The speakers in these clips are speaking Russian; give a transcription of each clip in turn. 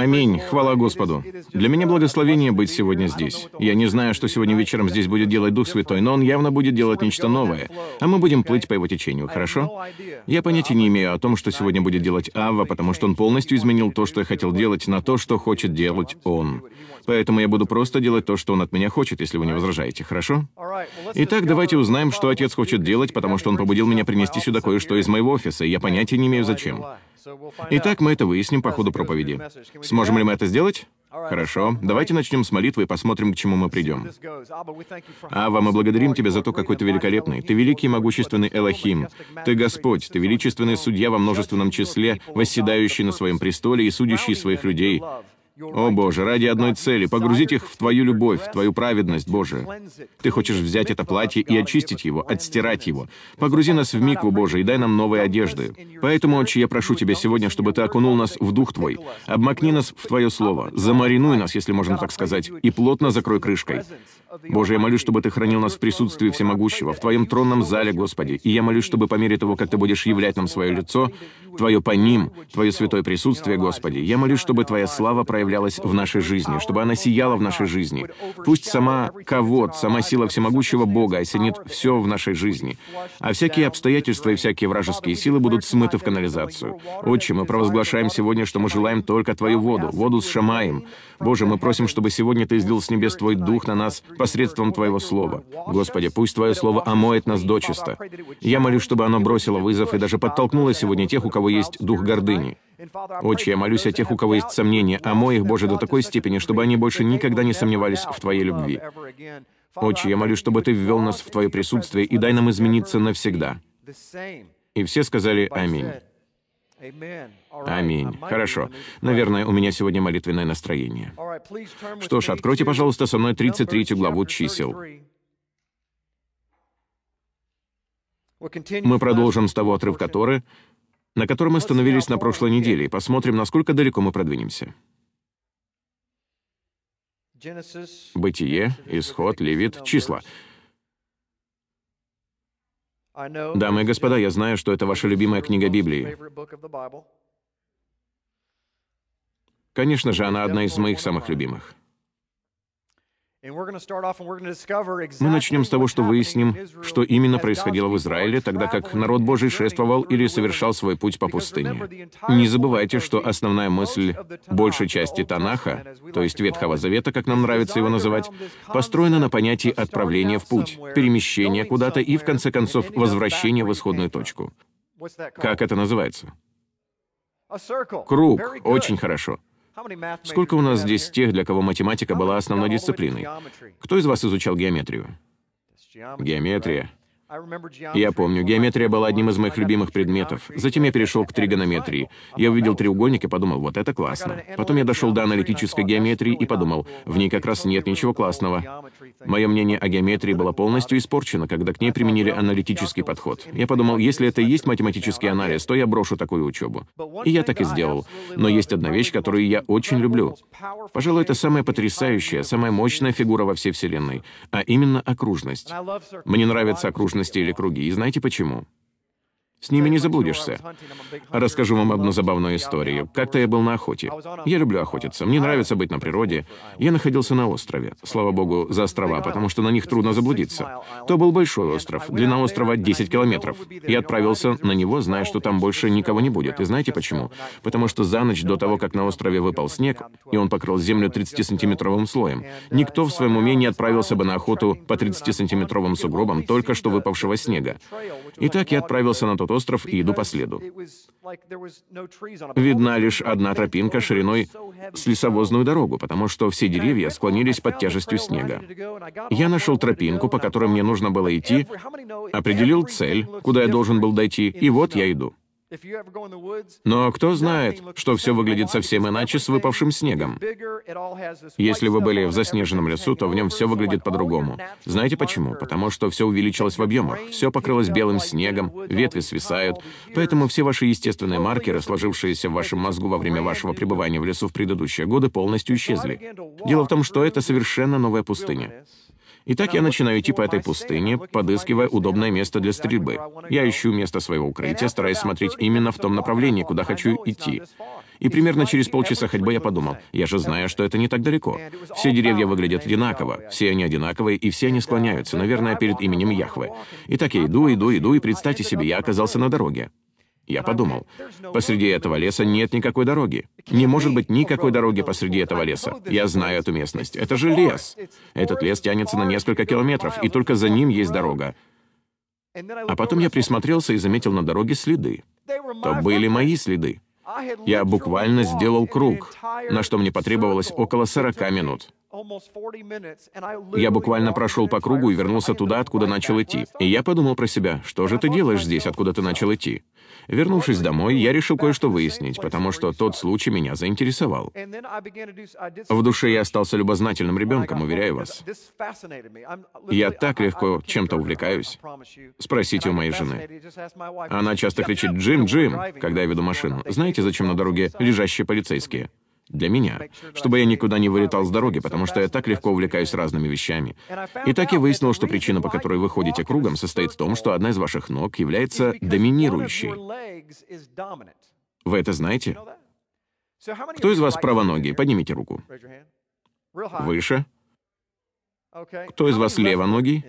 Аминь. Хвала Господу. Для меня благословение быть сегодня здесь. Я не знаю, что сегодня вечером здесь будет делать Дух Святой, но Он явно будет делать нечто новое, а мы будем плыть по Его течению, хорошо? Я понятия не имею о том, что сегодня будет делать Авва, потому что Он полностью изменил то, что я хотел делать, на то, что хочет делать Он. Поэтому я буду просто делать то, что Он от меня хочет, если вы не возражаете, хорошо? Итак, давайте узнаем, что Отец хочет делать, потому что Он побудил меня принести сюда кое-что из моего офиса, и я понятия не имею, зачем. Итак, мы это выясним по ходу проповеди. Сможем ли мы это сделать? Хорошо. Давайте начнем с молитвы и посмотрим, к чему мы придем. Ава, мы благодарим Тебя за то, какой Ты великолепный. Ты великий и могущественный Элохим. Ты Господь. Ты величественный судья во множественном числе, восседающий на своем престоле и судящий своих людей. О Боже, ради одной цели, погрузить их в Твою любовь, в Твою праведность, Боже. Ты хочешь взять это платье и очистить его, отстирать его. Погрузи нас в микву, Боже, и дай нам новые одежды. Поэтому, Отче, я прошу Тебя сегодня, чтобы Ты окунул нас в Дух Твой, обмакни нас в Твое Слово, замаринуй нас, если можно так сказать, и плотно закрой крышкой. Боже, я молюсь, чтобы Ты хранил нас в присутствии Всемогущего, в Твоем тронном зале, Господи, и я молюсь, чтобы по мере того, как Ты будешь являть нам свое лицо, Твое по ним, Твое святое присутствие, Господи, я молюсь, чтобы Твоя слава проявлялась в нашей жизни, чтобы она сияла в нашей жизни. Пусть сама кого сама сила всемогущего Бога осенит все в нашей жизни, а всякие обстоятельства и всякие вражеские силы будут смыты в канализацию. Отче, мы провозглашаем сегодня, что мы желаем только Твою воду, воду с Шамаем. Боже, мы просим, чтобы сегодня Ты излил с небес Твой Дух на нас посредством Твоего Слова. Господи, пусть Твое Слово омоет нас дочисто. Я молюсь, чтобы оно бросило вызов и даже подтолкнуло сегодня тех, у кого есть дух гордыни. Отче, я молюсь о тех, у кого есть сомнения, омой их, Боже, до такой степени, чтобы они больше никогда не сомневались в Твоей любви. Отче, я молюсь, чтобы Ты ввел нас в Твое присутствие и дай нам измениться навсегда. И все сказали «Аминь». Аминь. Хорошо. Наверное, у меня сегодня молитвенное настроение. Что ж, откройте, пожалуйста, со мной 33 главу чисел. Мы продолжим с того отрывка Торы, на котором мы остановились на прошлой неделе, и посмотрим, насколько далеко мы продвинемся. Бытие, Исход, Левит, числа. Дамы и господа, я знаю, что это ваша любимая книга Библии. Конечно же, она одна из моих самых любимых. Мы начнем с того, что выясним, что именно происходило в Израиле, тогда как народ Божий шествовал или совершал свой путь по пустыне. Не забывайте, что основная мысль большей части Танаха, то есть Ветхого Завета, как нам нравится его называть, построена на понятии отправления в путь, перемещения куда-то и, в конце концов, возвращения в исходную точку. Как это называется? Круг. Очень хорошо. Сколько у нас здесь тех, для кого математика была основной дисциплиной? Кто из вас изучал геометрию? Геометрия. Я помню, геометрия была одним из моих любимых предметов. Затем я перешел к тригонометрии. Я увидел треугольник и подумал, вот это классно. Потом я дошел до аналитической геометрии и подумал, в ней как раз нет ничего классного. Мое мнение о геометрии было полностью испорчено, когда к ней применили аналитический подход. Я подумал, если это и есть математический анализ, то я брошу такую учебу. И я так и сделал. Но есть одна вещь, которую я очень люблю. Пожалуй, это самая потрясающая, самая мощная фигура во всей Вселенной, а именно окружность. Мне нравится окружность окружности или круги, и знаете почему? С ними не заблудишься. Расскажу вам одну забавную историю. Как-то я был на охоте. Я люблю охотиться. Мне нравится быть на природе. Я находился на острове. Слава богу, за острова, потому что на них трудно заблудиться. То был большой остров. Длина острова 10 километров. Я отправился на него, зная, что там больше никого не будет. И знаете почему? Потому что за ночь до того, как на острове выпал снег, и он покрыл землю 30-сантиметровым слоем, никто в своем уме не отправился бы на охоту по 30-сантиметровым сугробам только что выпавшего снега. Итак, я отправился на тот тот остров и иду по следу. Видна лишь одна тропинка шириной с лесовозную дорогу, потому что все деревья склонились под тяжестью снега. Я нашел тропинку, по которой мне нужно было идти, определил цель, куда я должен был дойти, и вот я иду. Но кто знает, что все выглядит совсем иначе с выпавшим снегом. Если вы были в заснеженном лесу, то в нем все выглядит по-другому. Знаете почему? Потому что все увеличилось в объемах, все покрылось белым снегом, ветви свисают, поэтому все ваши естественные маркеры, сложившиеся в вашем мозгу во время вашего пребывания в лесу в предыдущие годы, полностью исчезли. Дело в том, что это совершенно новая пустыня. Итак, я начинаю идти по этой пустыне, подыскивая удобное место для стрельбы. Я ищу место своего укрытия, стараясь смотреть именно в том направлении, куда хочу идти. И примерно через полчаса ходьбы я подумал, я же знаю, что это не так далеко. Все деревья выглядят одинаково, все они одинаковые, и все они склоняются, наверное, перед именем Яхвы. И так я иду, иду, иду, и представьте себе, я оказался на дороге. Я подумал, посреди этого леса нет никакой дороги. Не может быть никакой дороги посреди этого леса. Я знаю эту местность. Это же лес. Этот лес тянется на несколько километров, и только за ним есть дорога. А потом я присмотрелся и заметил на дороге следы. То были мои следы. Я буквально сделал круг, на что мне потребовалось около 40 минут. Я буквально прошел по кругу и вернулся туда, откуда начал идти. И я подумал про себя, что же ты делаешь здесь, откуда ты начал идти? Вернувшись домой, я решил кое-что выяснить, потому что тот случай меня заинтересовал. В душе я остался любознательным ребенком, уверяю вас. Я так легко чем-то увлекаюсь. Спросите у моей жены. Она часто кричит «Джим, Джим», когда я веду машину. Знаете, зачем на дороге лежащие полицейские? Для меня. Чтобы я никуда не вылетал с дороги, потому что я так легко увлекаюсь разными вещами. И так я выяснил, что причина, по которой вы ходите кругом, состоит в том, что одна из ваших ног является доминирующей. Вы это знаете? Кто из вас правоногий? Поднимите руку. Выше. Кто из вас левоногий?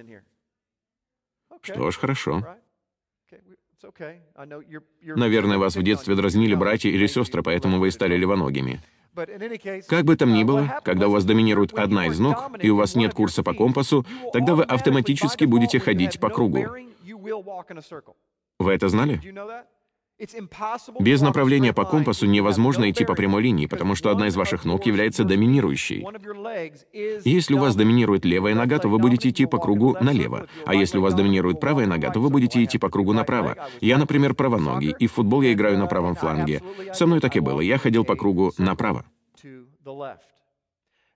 Что ж, хорошо. Наверное, вас в детстве дразнили братья или сестры, поэтому вы и стали левоногими. Как бы там ни было, когда у вас доминирует одна из ног, и у вас нет курса по компасу, тогда вы автоматически будете ходить по кругу. Вы это знали? Без направления по компасу невозможно идти по прямой линии, потому что одна из ваших ног является доминирующей. Если у вас доминирует левая нога, то вы будете идти по кругу налево. А если у вас доминирует правая нога, то вы будете идти по кругу направо. Я, например, правоногий, и в футбол я играю на правом фланге. Со мной так и было. Я ходил по кругу направо.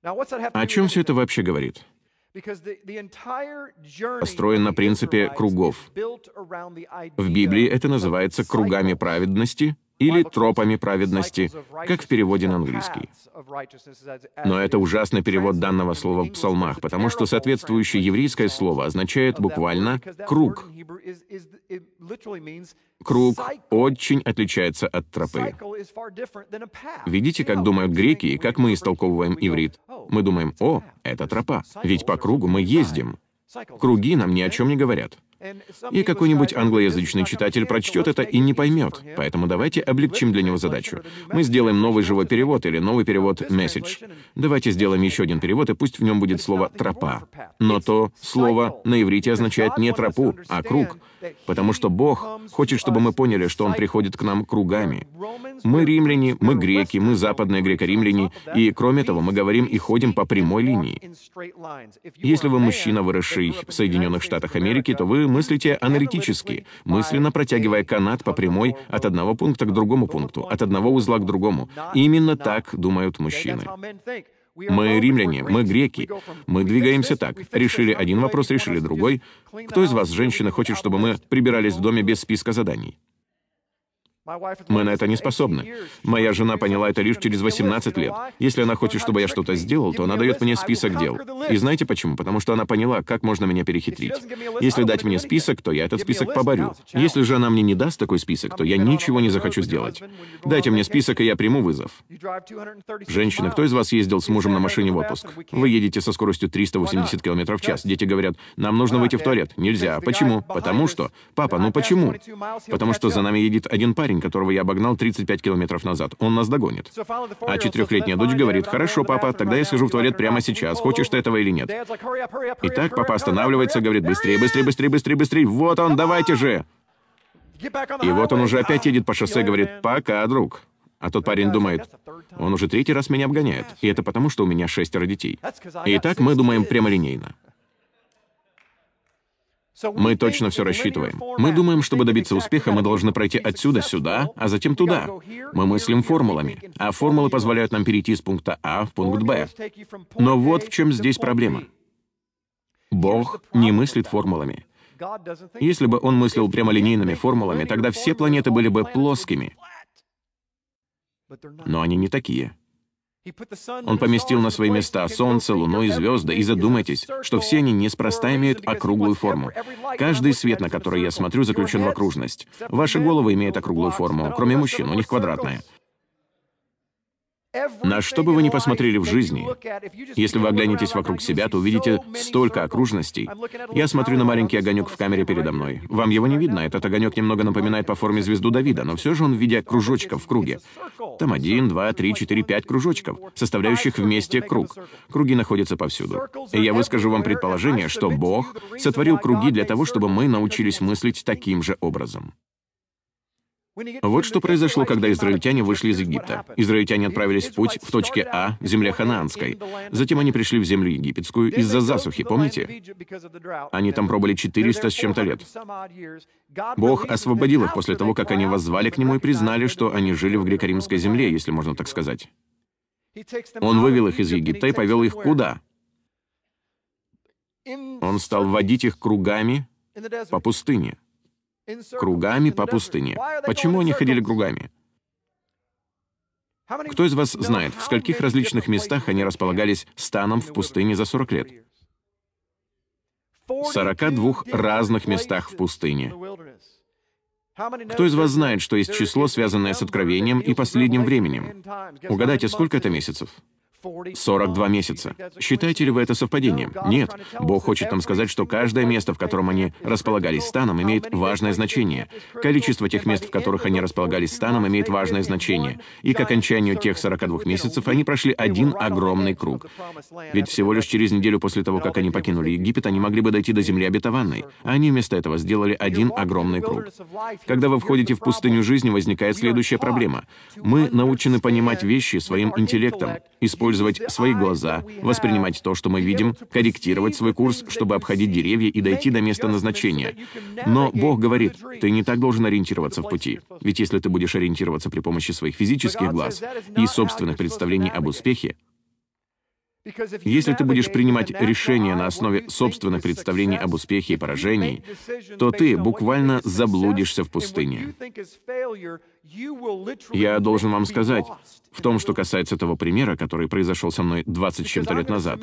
О чем все это вообще говорит? Построен на принципе кругов. В Библии это называется кругами праведности или тропами праведности, как в переводе на английский. Но это ужасный перевод данного слова в псалмах, потому что соответствующее еврейское слово означает буквально «круг». Круг очень отличается от тропы. Видите, как думают греки и как мы истолковываем иврит? Мы думаем, о, это тропа, ведь по кругу мы ездим. Круги нам ни о чем не говорят. И какой-нибудь англоязычный читатель прочтет это и не поймет, поэтому давайте облегчим для него задачу. Мы сделаем новый живой перевод или новый перевод message. Давайте сделаем еще один перевод, и пусть в нем будет слово «тропа». Но то слово на иврите означает не тропу, а круг, потому что Бог хочет, чтобы мы поняли, что Он приходит к нам кругами. Мы римляне, мы греки, мы западные греко-римляне, и кроме того, мы говорим и ходим по прямой линии. Если вы мужчина, выросший в Соединенных Штатах Америки, то вы мыслите аналитически, мысленно протягивая канат по прямой от одного пункта к другому пункту, от одного узла к другому. Именно так думают мужчины. Мы римляне, мы греки. Мы двигаемся так. Решили один вопрос, решили другой. Кто из вас, женщина, хочет, чтобы мы прибирались в доме без списка заданий? Мы на это не способны. Моя жена поняла это лишь через 18 лет. Если она хочет, чтобы я что-то сделал, то она дает мне список дел. И знаете почему? Потому что она поняла, как можно меня перехитрить. Если дать мне список, то я этот список поборю. Если же она мне не даст такой список, то я ничего не захочу сделать. Дайте мне список, и я приму вызов. Женщина, кто из вас ездил с мужем на машине в отпуск? Вы едете со скоростью 380 км в час. Дети говорят, нам нужно выйти в туалет. Нельзя. Почему? Потому что. Папа, ну почему? Потому что за нами едет один парень, парень, которого я обогнал 35 километров назад. Он нас догонит. А четырехлетняя дочь говорит, «Хорошо, папа, тогда я схожу в туалет прямо сейчас, хочешь ты этого или нет?» Итак, папа останавливается, говорит, «Быстрее, быстрее, быстрее, быстрее, быстрее! Вот он, давайте же!» И вот он уже опять едет по шоссе, говорит, «Пока, друг». А тот парень думает, он уже третий раз меня обгоняет, и это потому, что у меня шестеро детей. Итак, мы думаем прямолинейно. Мы точно все рассчитываем. Мы думаем, чтобы добиться успеха, мы должны пройти отсюда сюда, а затем туда. Мы мыслим формулами, а формулы позволяют нам перейти из пункта А в пункт Б. Но вот в чем здесь проблема. Бог не мыслит формулами. Если бы он мыслил прямолинейными формулами, тогда все планеты были бы плоскими. Но они не такие. Он поместил на свои места Солнце, Луну и звезды, и задумайтесь, что все они неспроста имеют округлую форму. Каждый свет, на который я смотрю, заключен в окружность. Ваши головы имеют округлую форму, кроме мужчин, у них квадратная. На что бы вы ни посмотрели в жизни, если вы оглянетесь вокруг себя, то увидите столько окружностей. Я смотрю на маленький огонек в камере передо мной. Вам его не видно, этот огонек немного напоминает по форме звезду Давида, но все же он в виде кружочков в круге. Там один, два, три, четыре, пять кружочков, составляющих вместе круг. Круги находятся повсюду. И я выскажу вам предположение, что Бог сотворил круги для того, чтобы мы научились мыслить таким же образом. Вот что произошло, когда израильтяне вышли из Египта. Израильтяне отправились в путь в точке А, земля ханаанской. Затем они пришли в землю египетскую из-за засухи, помните? Они там пробыли 400 с чем-то лет. Бог освободил их после того, как они воззвали к Нему и признали, что они жили в греко-римской земле, если можно так сказать. Он вывел их из Египта и повел их куда? Он стал водить их кругами по пустыне кругами по пустыне. Почему они ходили кругами? Кто из вас знает, в скольких различных местах они располагались станом в пустыне за 40 лет? В 42 разных местах в пустыне. Кто из вас знает, что есть число, связанное с откровением и последним временем? Угадайте, сколько это месяцев? 42 месяца. Считаете ли вы это совпадением? Нет. Бог хочет нам сказать, что каждое место, в котором они располагались станом, имеет важное значение. Количество тех мест, в которых они располагались станом, имеет важное значение. И к окончанию тех 42 месяцев они прошли один огромный круг. Ведь всего лишь через неделю после того, как они покинули Египет, они могли бы дойти до земли обетованной. А они вместо этого сделали один огромный круг. Когда вы входите в пустыню жизни, возникает следующая проблема. Мы научены понимать вещи своим интеллектом, используя использовать свои глаза, воспринимать то, что мы видим, корректировать свой курс, чтобы обходить деревья и дойти до места назначения. Но Бог говорит, ты не так должен ориентироваться в пути. Ведь если ты будешь ориентироваться при помощи своих физических глаз и собственных представлений об успехе, если ты будешь принимать решения на основе собственных представлений об успехе и поражении, то ты буквально заблудишься в пустыне. Я должен вам сказать, в том, что касается того примера, который произошел со мной 20 с чем-то лет назад,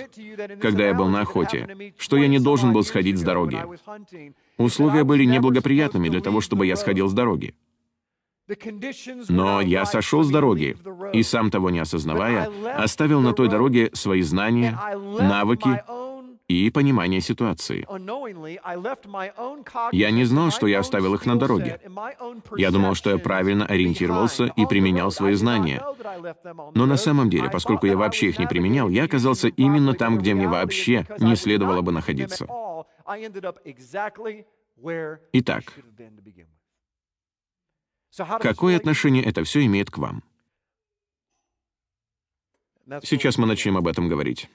когда я был на охоте, что я не должен был сходить с дороги. Условия были неблагоприятными для того, чтобы я сходил с дороги. Но я сошел с дороги и, сам того не осознавая, оставил на той дороге свои знания, навыки и понимание ситуации. Я не знал, что я оставил их на дороге. Я думал, что я правильно ориентировался и применял свои знания. Но на самом деле, поскольку я вообще их не применял, я оказался именно там, где мне вообще не следовало бы находиться. Итак, Какое отношение это все имеет к вам? Сейчас мы начнем об этом говорить.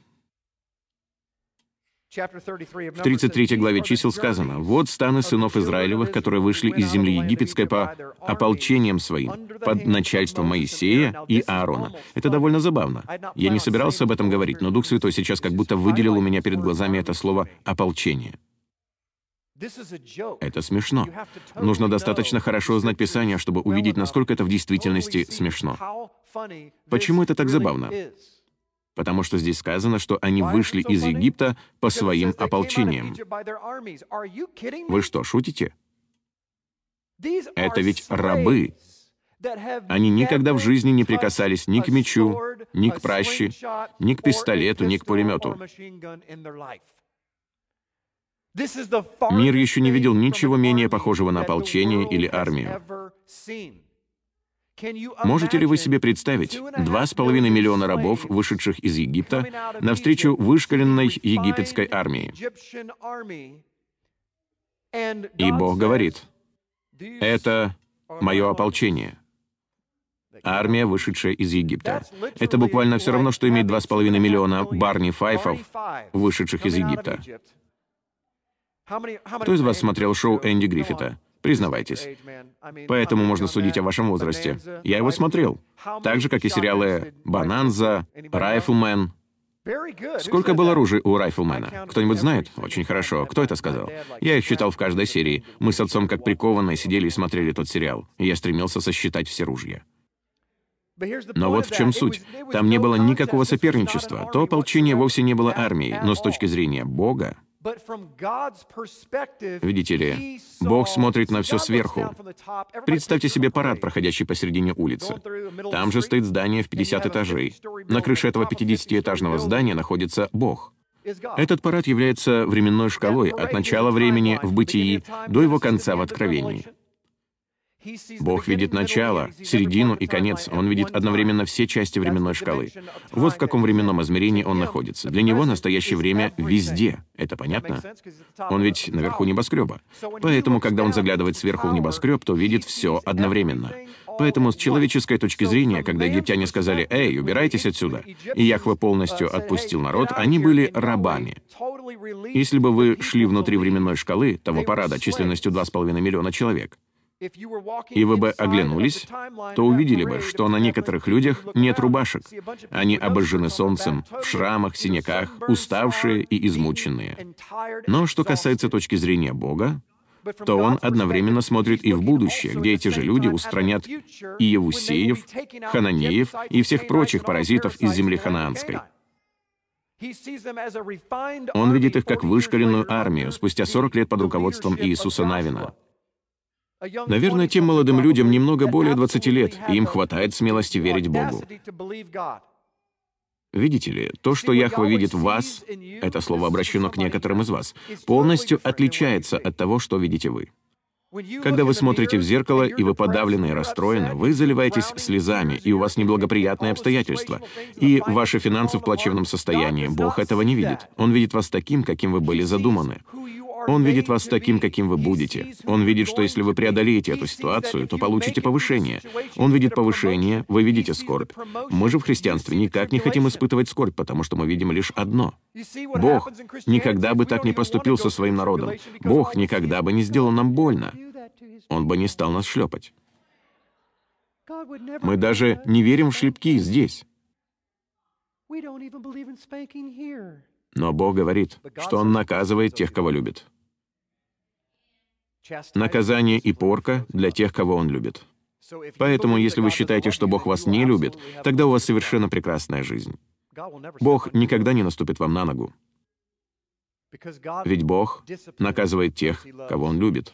В 33 главе чисел сказано, «Вот станы сынов Израилевых, которые вышли из земли египетской по ополчениям своим, под начальством Моисея и Аарона». Это довольно забавно. Я не собирался об этом говорить, но Дух Святой сейчас как будто выделил у меня перед глазами это слово «ополчение». Это смешно. Нужно достаточно хорошо знать Писание, чтобы увидеть, насколько это в действительности смешно. Почему это так забавно? Потому что здесь сказано, что они вышли из Египта по своим ополчениям. Вы что, шутите? Это ведь рабы. Они никогда в жизни не прикасались ни к мечу, ни к праще, ни к пистолету, ни к пулемету. Мир еще не видел ничего менее похожего на ополчение или армию. Можете ли вы себе представить два с половиной миллиона рабов, вышедших из Египта, навстречу вышкаленной египетской армии? И Бог говорит, это мое ополчение. Армия, вышедшая из Египта. Это буквально все равно, что иметь два с половиной миллиона Барни Файфов, вышедших из Египта. Кто из вас смотрел шоу Энди Гриффита? Признавайтесь. Поэтому можно судить о вашем возрасте. Я его смотрел. Так же, как и сериалы «Бананза», «Райфлмен». Сколько было оружия у Райфлмена? Кто-нибудь знает? Очень хорошо. Кто это сказал? Я их считал в каждой серии. Мы с отцом как прикованные сидели и смотрели тот сериал. я стремился сосчитать все ружья. Но вот в чем суть. Там не было никакого соперничества. То ополчение вовсе не было армией, но с точки зрения Бога, Видите ли, Бог смотрит на все сверху. Представьте себе парад, проходящий посередине улицы. Там же стоит здание в 50 этажей. На крыше этого 50-этажного здания находится Бог. Этот парад является временной шкалой от начала времени в бытии до его конца в откровении. Бог видит начало, середину и конец. Он видит одновременно все части временной шкалы. Вот в каком временном измерении он находится. Для него настоящее время везде. Это понятно? Он ведь наверху небоскреба. Поэтому, когда он заглядывает сверху в небоскреб, то видит все одновременно. Поэтому с человеческой точки зрения, когда египтяне сказали «Эй, убирайтесь отсюда», и Яхве полностью отпустил народ, они были рабами. Если бы вы шли внутри временной шкалы того парада численностью 2,5 миллиона человек, и вы бы оглянулись, то увидели бы, что на некоторых людях нет рубашек. Они обожжены солнцем, в шрамах, синяках, уставшие и измученные. Но что касается точки зрения Бога, то он одновременно смотрит и в будущее, где эти же люди устранят и Евусеев, Хананеев и всех прочих паразитов из земли ханаанской. Он видит их как вышкаленную армию спустя 40 лет под руководством Иисуса Навина. Наверное, тем молодым людям немного более 20 лет, и им хватает смелости верить Богу. Видите ли, то, что Яхва видит в вас, это слово обращено к некоторым из вас, полностью отличается от того, что видите вы. Когда вы смотрите в зеркало, и вы подавлены и расстроены, вы заливаетесь слезами, и у вас неблагоприятные обстоятельства, и ваши финансы в плачевном состоянии. Бог этого не видит. Он видит вас таким, каким вы были задуманы. Он видит вас таким, каким вы будете. Он видит, что если вы преодолеете эту ситуацию, то получите повышение. Он видит повышение, вы видите скорбь. Мы же в христианстве никак не хотим испытывать скорбь, потому что мы видим лишь одно. Бог никогда бы так не поступил со своим народом. Бог никогда бы не сделал нам больно. Он бы не стал нас шлепать. Мы даже не верим в шлепки здесь. Но Бог говорит, что Он наказывает тех, кого любит. Наказание и порка для тех, кого Он любит. Поэтому, если вы считаете, что Бог вас не любит, тогда у вас совершенно прекрасная жизнь. Бог никогда не наступит вам на ногу. Ведь Бог наказывает тех, кого Он любит.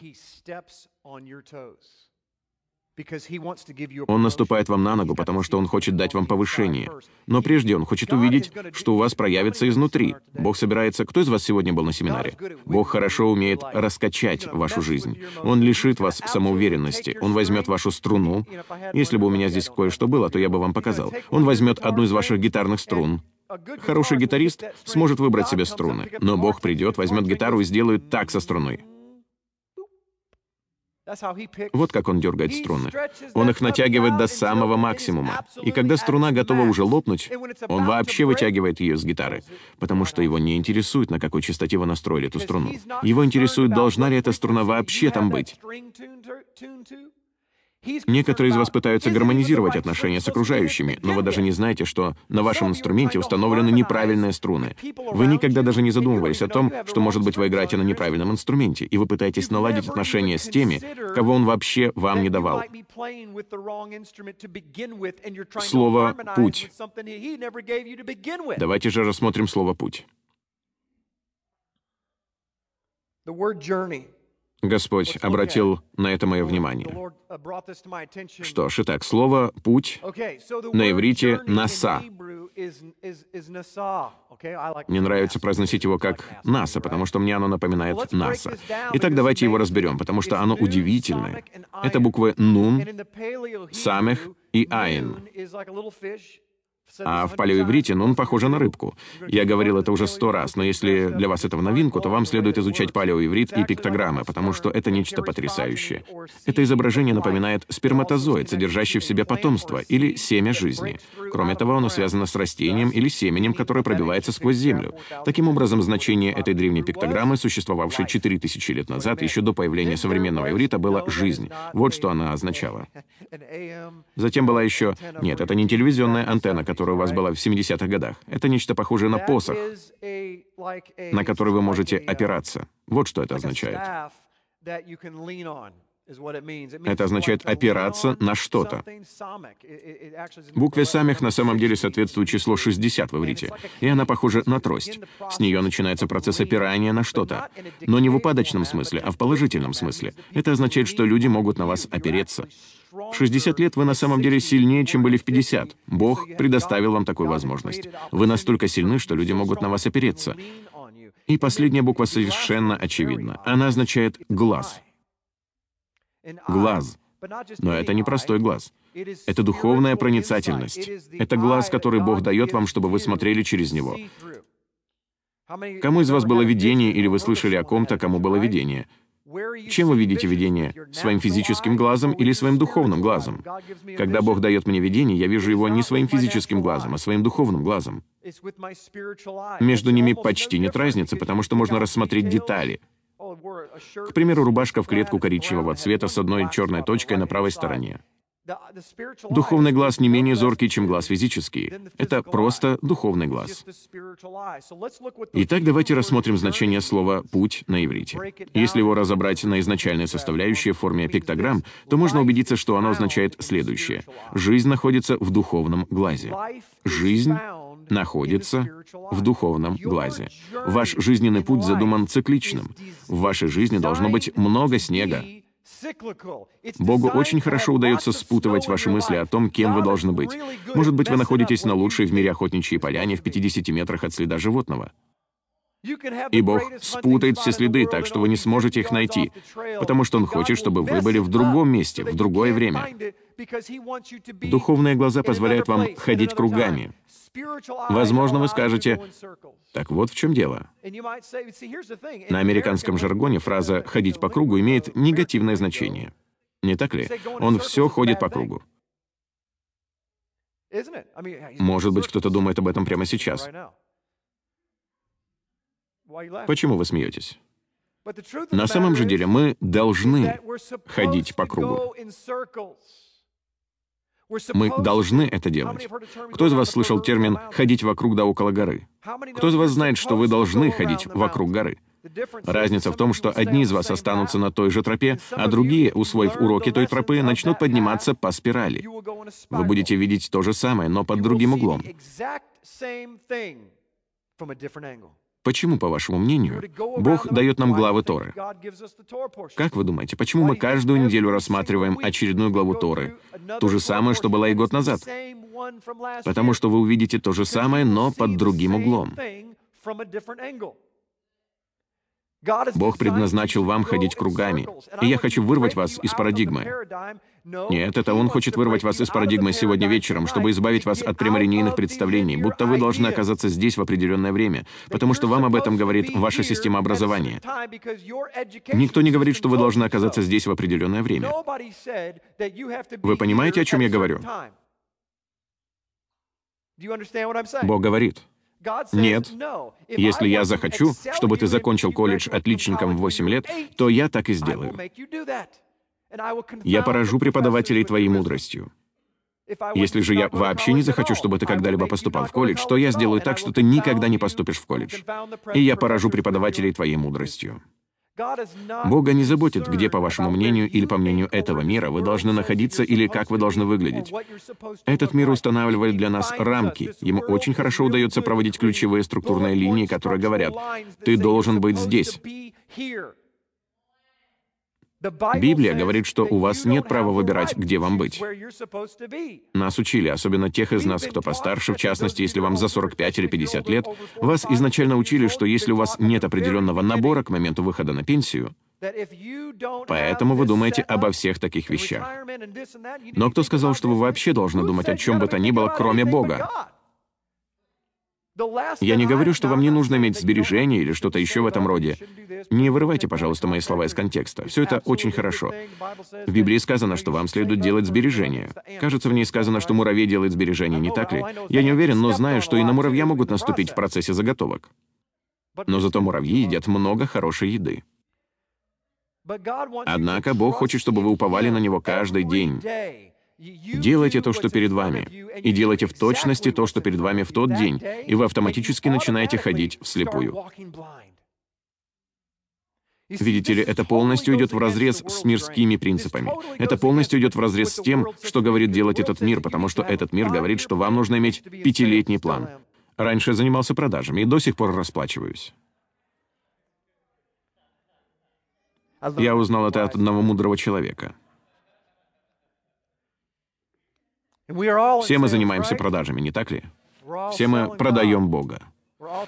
Он наступает вам на ногу, потому что Он хочет дать вам повышение. Но прежде Он хочет увидеть, что у вас проявится изнутри. Бог собирается... Кто из вас сегодня был на семинаре? Бог хорошо умеет раскачать вашу жизнь. Он лишит вас самоуверенности. Он возьмет вашу струну. Если бы у меня здесь кое-что было, то я бы вам показал. Он возьмет одну из ваших гитарных струн, Хороший гитарист сможет выбрать себе струны, но Бог придет, возьмет гитару и сделает так со струной. Вот как он дергает струны. Он их натягивает до самого максимума. И когда струна готова уже лопнуть, он вообще вытягивает ее с гитары, потому что его не интересует, на какой частоте вы настроили эту струну. Его интересует, должна ли эта струна вообще там быть. Некоторые из вас пытаются гармонизировать отношения с окружающими, но вы даже не знаете, что на вашем инструменте установлены неправильные струны. Вы никогда даже не задумывались о том, что, может быть, вы играете на неправильном инструменте, и вы пытаетесь наладить отношения с теми, кого он вообще вам не давал. Слово «путь». Давайте же рассмотрим слово «путь». Господь обратил на это мое внимание. Что ж, итак, слово «путь» на иврите «наса». Мне нравится произносить его как «НАСА», потому что мне оно напоминает «НАСА». Итак, давайте его разберем, потому что оно удивительное. Это буквы «нун», «самех» и «айн». А в палеоиврите нун похоже на рыбку. Я говорил это уже сто раз, но если для вас это в новинку, то вам следует изучать палеоиврит и пиктограммы, потому что это нечто потрясающее. Это изображение напоминает сперматозоид, содержащий в себе потомство, или семя жизни. Кроме того, оно связано с растением или семенем, которое пробивается сквозь землю. Таким образом, значение этой древней пиктограммы, существовавшей 4000 лет назад, еще до появления современного иврита, было «жизнь». Вот что она означала. Затем была еще... Нет, это не телевизионная антенна, которая у вас была в 70-х годах. Это нечто похожее на посох, на который вы можете опираться. Вот что это означает. Это означает опираться на что-то. Букве самих на самом деле соответствует число 60 в иврите, и она похожа на трость. С нее начинается процесс опирания на что-то. Но не в упадочном смысле, а в положительном смысле. Это означает, что люди могут на вас опереться. В 60 лет вы на самом деле сильнее, чем были в 50. Бог предоставил вам такую возможность. Вы настолько сильны, что люди могут на вас опереться. И последняя буква совершенно очевидна. Она означает «глаз». Глаз. Но это не простой глаз. Это духовная проницательность. Это глаз, который Бог дает вам, чтобы вы смотрели через него. Кому из вас было видение, или вы слышали о ком-то, кому было видение? Чем вы видите видение? Своим физическим глазом или своим духовным глазом? Когда Бог дает мне видение, я вижу его не своим физическим глазом, а своим духовным глазом. Между ними почти нет разницы, потому что можно рассмотреть детали — к примеру, рубашка в клетку коричневого цвета с одной черной точкой на правой стороне. Духовный глаз не менее зоркий, чем глаз физический. Это просто духовный глаз. Итак, давайте рассмотрим значение слова «путь» на иврите. Если его разобрать на изначальные составляющие в форме пиктограмм, то можно убедиться, что оно означает следующее. Жизнь находится в духовном глазе. Жизнь находится в духовном глазе. Ваш жизненный путь задуман цикличным. В вашей жизни должно быть много снега. Богу очень хорошо удается спутывать ваши мысли о том, кем вы должны быть. Может быть, вы находитесь на лучшей в мире охотничьей поляне в 50 метрах от следа животного. И Бог спутает все следы так, что вы не сможете их найти, потому что Он хочет, чтобы вы были в другом месте, в другое время. Духовные глаза позволяют вам ходить кругами. Возможно, вы скажете, так вот в чем дело. На американском жаргоне фраза «ходить по кругу» имеет негативное значение. Не так ли? Он все ходит по кругу. Может быть, кто-то думает об этом прямо сейчас. Почему вы смеетесь? На самом же деле мы должны ходить по кругу. Мы должны это делать. Кто из вас слышал термин «ходить вокруг да около горы»? Кто из вас знает, что вы должны ходить вокруг горы? Разница в том, что одни из вас останутся на той же тропе, а другие, усвоив уроки той тропы, начнут подниматься по спирали. Вы будете видеть то же самое, но под другим углом. Почему, по вашему мнению, Бог дает нам главы Торы? Как вы думаете, почему мы каждую неделю рассматриваем очередную главу Торы? Ту же самую, что была и год назад. Потому что вы увидите то же самое, но под другим углом. Бог предназначил вам ходить кругами. И я хочу вырвать вас из парадигмы. Нет, это Он хочет вырвать вас из парадигмы сегодня вечером, чтобы избавить вас от прямолинейных представлений, будто вы должны оказаться здесь в определенное время, потому что вам об этом говорит ваша система образования. Никто не говорит, что вы должны оказаться здесь в определенное время. Вы понимаете, о чем я говорю? Бог говорит, нет. Если я захочу, чтобы ты закончил колледж отличником в 8 лет, то я так и сделаю. Я поражу преподавателей твоей мудростью. Если же я вообще не захочу, чтобы ты когда-либо поступал в колледж, то я сделаю так, что ты никогда не поступишь в колледж. И я поражу преподавателей твоей мудростью. Бога не заботит, где, по вашему мнению или по мнению этого мира, вы должны находиться или как вы должны выглядеть. Этот мир устанавливает для нас рамки. Ему очень хорошо удается проводить ключевые структурные линии, которые говорят, «Ты должен быть здесь». Библия говорит, что у вас нет права выбирать, где вам быть. Нас учили, особенно тех из нас, кто постарше, в частности, если вам за 45 или 50 лет, вас изначально учили, что если у вас нет определенного набора к моменту выхода на пенсию, Поэтому вы думаете обо всех таких вещах. Но кто сказал, что вы вообще должны думать о чем бы то ни было, кроме Бога? Я не говорю, что вам не нужно иметь сбережения или что-то еще в этом роде. Не вырывайте, пожалуйста, мои слова из контекста. Все это очень хорошо. В Библии сказано, что вам следует делать сбережения. Кажется, в ней сказано, что муравей делает сбережения, не так ли? Я не уверен, но знаю, что и на муравья могут наступить в процессе заготовок. Но зато муравьи едят много хорошей еды. Однако Бог хочет, чтобы вы уповали на Него каждый день. Делайте то, что перед вами, и делайте в точности то, что перед вами в тот день, и вы автоматически начинаете ходить вслепую. Видите ли, это полностью идет вразрез с мирскими принципами. Это полностью идет вразрез с тем, что говорит делать этот мир, потому что этот мир говорит, что вам нужно иметь пятилетний план. Раньше я занимался продажами и до сих пор расплачиваюсь. Я узнал это от одного мудрого человека. Все мы занимаемся продажами, не так ли? Все мы продаем Бога.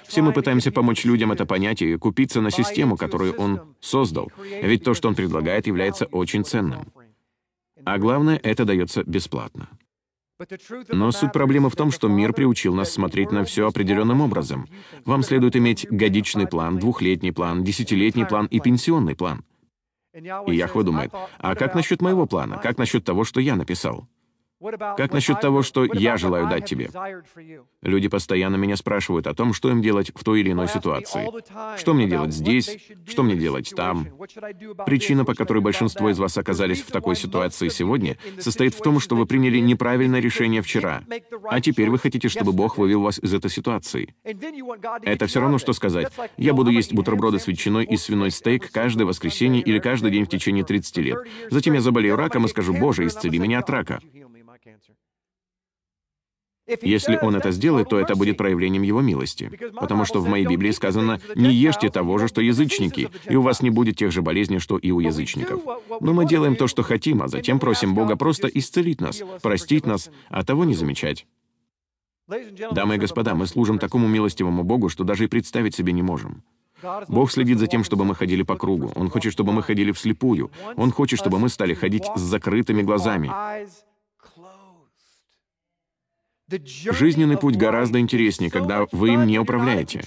Все мы пытаемся помочь людям это понять и купиться на систему, которую Он создал. Ведь то, что Он предлагает, является очень ценным. А главное, это дается бесплатно. Но суть проблемы в том, что мир приучил нас смотреть на все определенным образом. Вам следует иметь годичный план, двухлетний план, десятилетний план и пенсионный план. И Яхва думает, а как насчет моего плана? Как насчет того, что я написал? Как насчет того, что я желаю дать тебе? Люди постоянно меня спрашивают о том, что им делать в той или иной ситуации. Что мне делать здесь? Что мне делать там? Причина, по которой большинство из вас оказались в такой ситуации сегодня, состоит в том, что вы приняли неправильное решение вчера, а теперь вы хотите, чтобы Бог вывел вас из этой ситуации. Это все равно, что сказать, я буду есть бутерброды с ветчиной и свиной стейк каждое воскресенье или каждый день в течение 30 лет. Затем я заболею раком и скажу, Боже, исцели меня от рака. Если он это сделает, то это будет проявлением его милости. Потому что в моей Библии сказано, не ешьте того же, что язычники, и у вас не будет тех же болезней, что и у язычников. Но мы делаем то, что хотим, а затем просим Бога просто исцелить нас, простить нас, а того не замечать. Дамы и господа, мы служим такому милостивому Богу, что даже и представить себе не можем. Бог следит за тем, чтобы мы ходили по кругу. Он хочет, чтобы мы ходили вслепую. Он хочет, чтобы мы стали ходить с закрытыми глазами. Жизненный путь гораздо интереснее, когда вы им не управляете.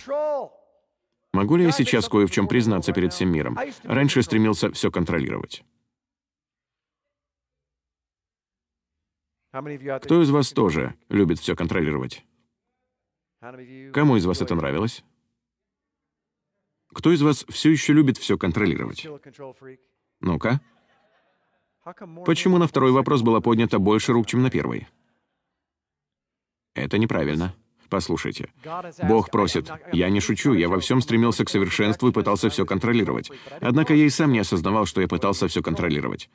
Могу ли я сейчас кое в чем признаться перед всем миром? Раньше стремился все контролировать. Кто из вас тоже любит все контролировать? Кому из вас это нравилось? Кто из вас все еще любит все контролировать? Ну-ка. Почему на второй вопрос было поднято больше рук, чем на первый? Это неправильно. Послушайте, Бог просит, я не шучу, я во всем стремился к совершенству и пытался все контролировать. Однако я и сам не осознавал, что я пытался все контролировать.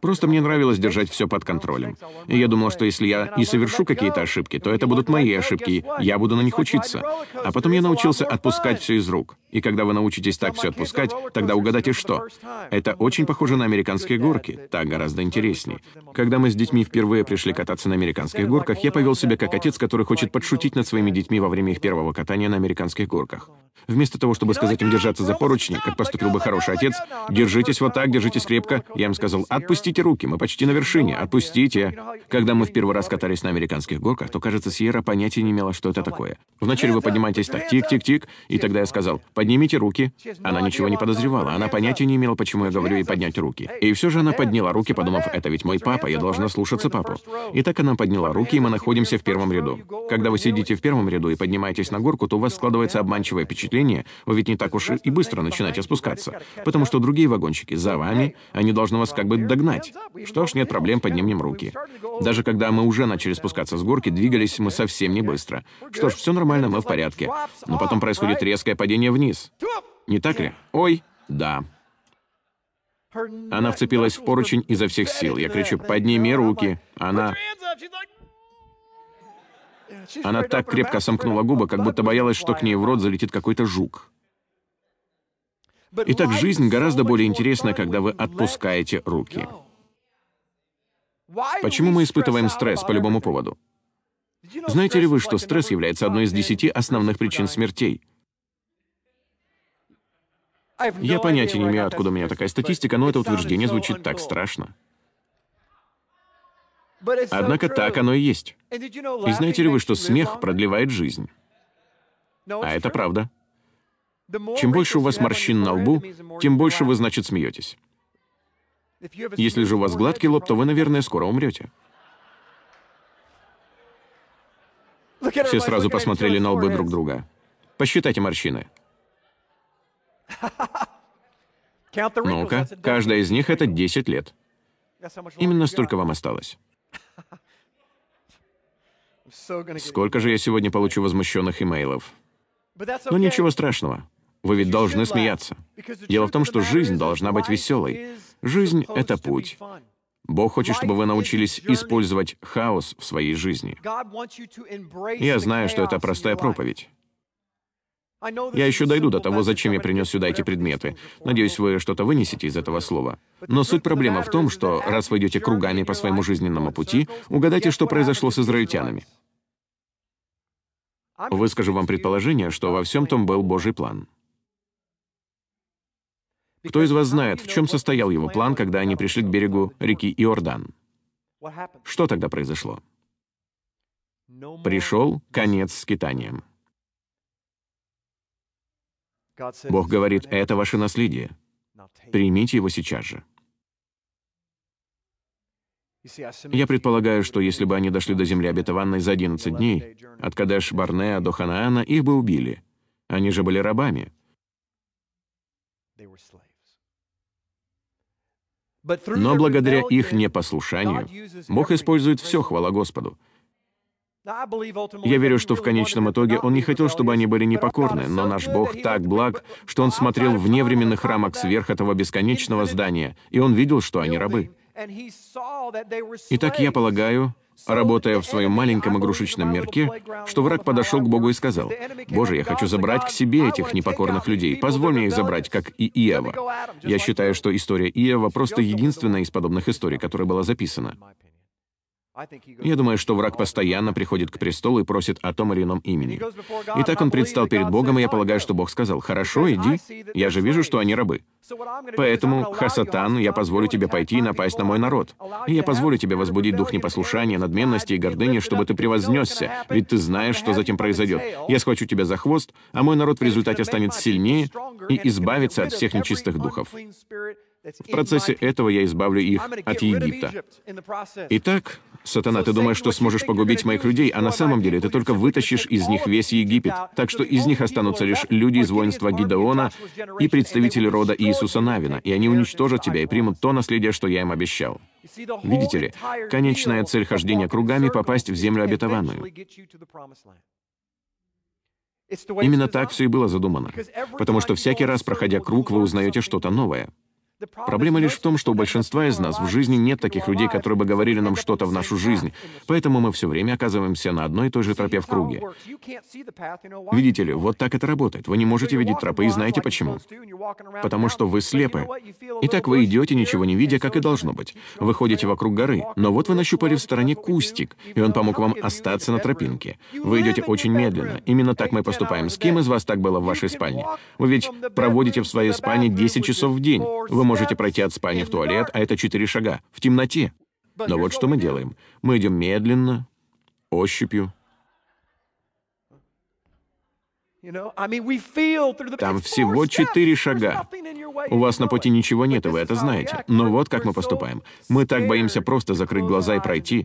Просто мне нравилось держать все под контролем. И я думал, что если я и совершу какие-то ошибки, то это будут мои ошибки, я буду на них учиться. А потом я научился отпускать все из рук. И когда вы научитесь так все отпускать, тогда угадайте что? Это очень похоже на американские горки, так гораздо интереснее. Когда мы с детьми впервые пришли кататься на американских горках, я повел себя как отец, который хочет подшутить над своими детьми во время их первого катания на американских горках. Вместо того, чтобы сказать им держаться за поручни, как поступил бы хороший отец, «Держитесь вот так, держитесь крепко», я им сказал «Отпустите руки, мы почти на вершине, отпустите». Когда мы в первый раз катались на американских горках, то, кажется, Сьерра понятия не имела, что это такое. Вначале вы поднимаетесь так, тик-тик-тик, и тогда я сказал «Поднимите руки». Она ничего не подозревала, она понятия не имела, почему я говорю ей поднять руки. И все же она подняла руки, подумав, это ведь мой папа, я должна слушаться папу. И так она подняла руки, и мы находимся в первом ряду. Когда вы сидите в первом ряду и поднимаетесь на горку, то у вас складывается обманчивое впечатление, вы ведь не так уж и быстро начинаете спускаться, потому что другие вагончики за вами, они должны вас как бы догнать. Что ж, нет проблем, поднимем руки. Даже когда мы уже начали спускаться с горки, двигались мы совсем не быстро. Что ж, все нормально, мы в порядке. Но потом происходит резкое падение вниз. Не так ли? Ой, да. Она вцепилась в поручень изо всех сил. Я кричу, подними руки. Она... Она так крепко сомкнула губы, как будто боялась, что к ней в рот залетит какой-то жук. Итак, жизнь гораздо более интересна, когда вы отпускаете руки. Почему мы испытываем стресс по любому поводу? Знаете ли вы, что стресс является одной из десяти основных причин смертей? Я понятия не имею, откуда у меня такая статистика, но это утверждение звучит так страшно. Однако так оно и есть. И знаете ли вы, что смех продлевает жизнь? А это правда. Чем больше у вас морщин на лбу, тем больше вы, значит, смеетесь. Если же у вас гладкий лоб, то вы, наверное, скоро умрете. Все сразу посмотрели на лбы друг друга. Посчитайте морщины. Ну-ка, каждая из них — это 10 лет. Именно столько вам осталось. Сколько же я сегодня получу возмущенных имейлов? Но ничего страшного. Вы ведь должны смеяться. Дело в том, что жизнь должна быть веселой. Жизнь — это путь. Бог хочет, чтобы вы научились использовать хаос в своей жизни. Я знаю, что это простая проповедь. Я еще дойду до того, зачем я принес сюда эти предметы. Надеюсь, вы что-то вынесете из этого слова. Но суть проблемы в том, что раз вы идете кругами по своему жизненному пути, угадайте, что произошло с израильтянами. Выскажу вам предположение, что во всем том был Божий план. Кто из вас знает, в чем состоял его план, когда они пришли к берегу реки Иордан? Что тогда произошло? Пришел конец скитаниям. Бог говорит, это ваше наследие. Примите его сейчас же. Я предполагаю, что если бы они дошли до земли обетованной за 11 дней, от Кадеш-Барнеа до Ханаана, их бы убили. Они же были рабами. Но благодаря их непослушанию Бог использует все, хвала Господу. Я верю, что в конечном итоге Он не хотел, чтобы они были непокорны, но наш Бог так благ, что Он смотрел в невременных рамок сверх этого бесконечного здания, и Он видел, что они рабы. Итак, я полагаю, работая в своем маленьком игрушечном мирке, что враг подошел к Богу и сказал, «Боже, я хочу забрать к себе этих непокорных людей. Позволь мне их забрать, как и Иова». Я считаю, что история Иова просто единственная из подобных историй, которая была записана. Я думаю, что враг постоянно приходит к престолу и просит о том или ином имени. И так он предстал перед Богом, и я полагаю, что Бог сказал, «Хорошо, иди, я же вижу, что они рабы. Поэтому, Хасатан, я позволю тебе пойти и напасть на мой народ. И я позволю тебе возбудить дух непослушания, надменности и гордыни, чтобы ты превознесся, ведь ты знаешь, что затем произойдет. Я схвачу тебя за хвост, а мой народ в результате станет сильнее и избавится от всех нечистых духов. В процессе этого я избавлю их от Египта. Итак, сатана, ты думаешь, что сможешь погубить моих людей, а на самом деле ты только вытащишь из них весь Египет, так что из них останутся лишь люди из воинства Гидеона и представители рода Иисуса Навина, и они уничтожат тебя и примут то наследие, что я им обещал. Видите ли, конечная цель хождения кругами — попасть в землю обетованную. Именно так все и было задумано, потому что всякий раз, проходя круг, вы узнаете что-то новое — Проблема лишь в том, что у большинства из нас в жизни нет таких людей, которые бы говорили нам что-то в нашу жизнь, поэтому мы все время оказываемся на одной и той же тропе в круге. Видите ли, вот так это работает. Вы не можете видеть тропы, и знаете почему? Потому что вы слепы. Итак, вы идете, ничего не видя, как и должно быть. Вы ходите вокруг горы, но вот вы нащупали в стороне кустик, и он помог вам остаться на тропинке. Вы идете очень медленно. Именно так мы поступаем. С кем из вас так было в вашей спальне? Вы ведь проводите в своей спальне 10 часов в день. Вы можете пройти от спальни в туалет, а это четыре шага, в темноте. Но вот что мы делаем. Мы идем медленно, ощупью. Там всего четыре шага. У вас на пути ничего нет, и вы это знаете. Но вот как мы поступаем. Мы так боимся просто закрыть глаза и пройти.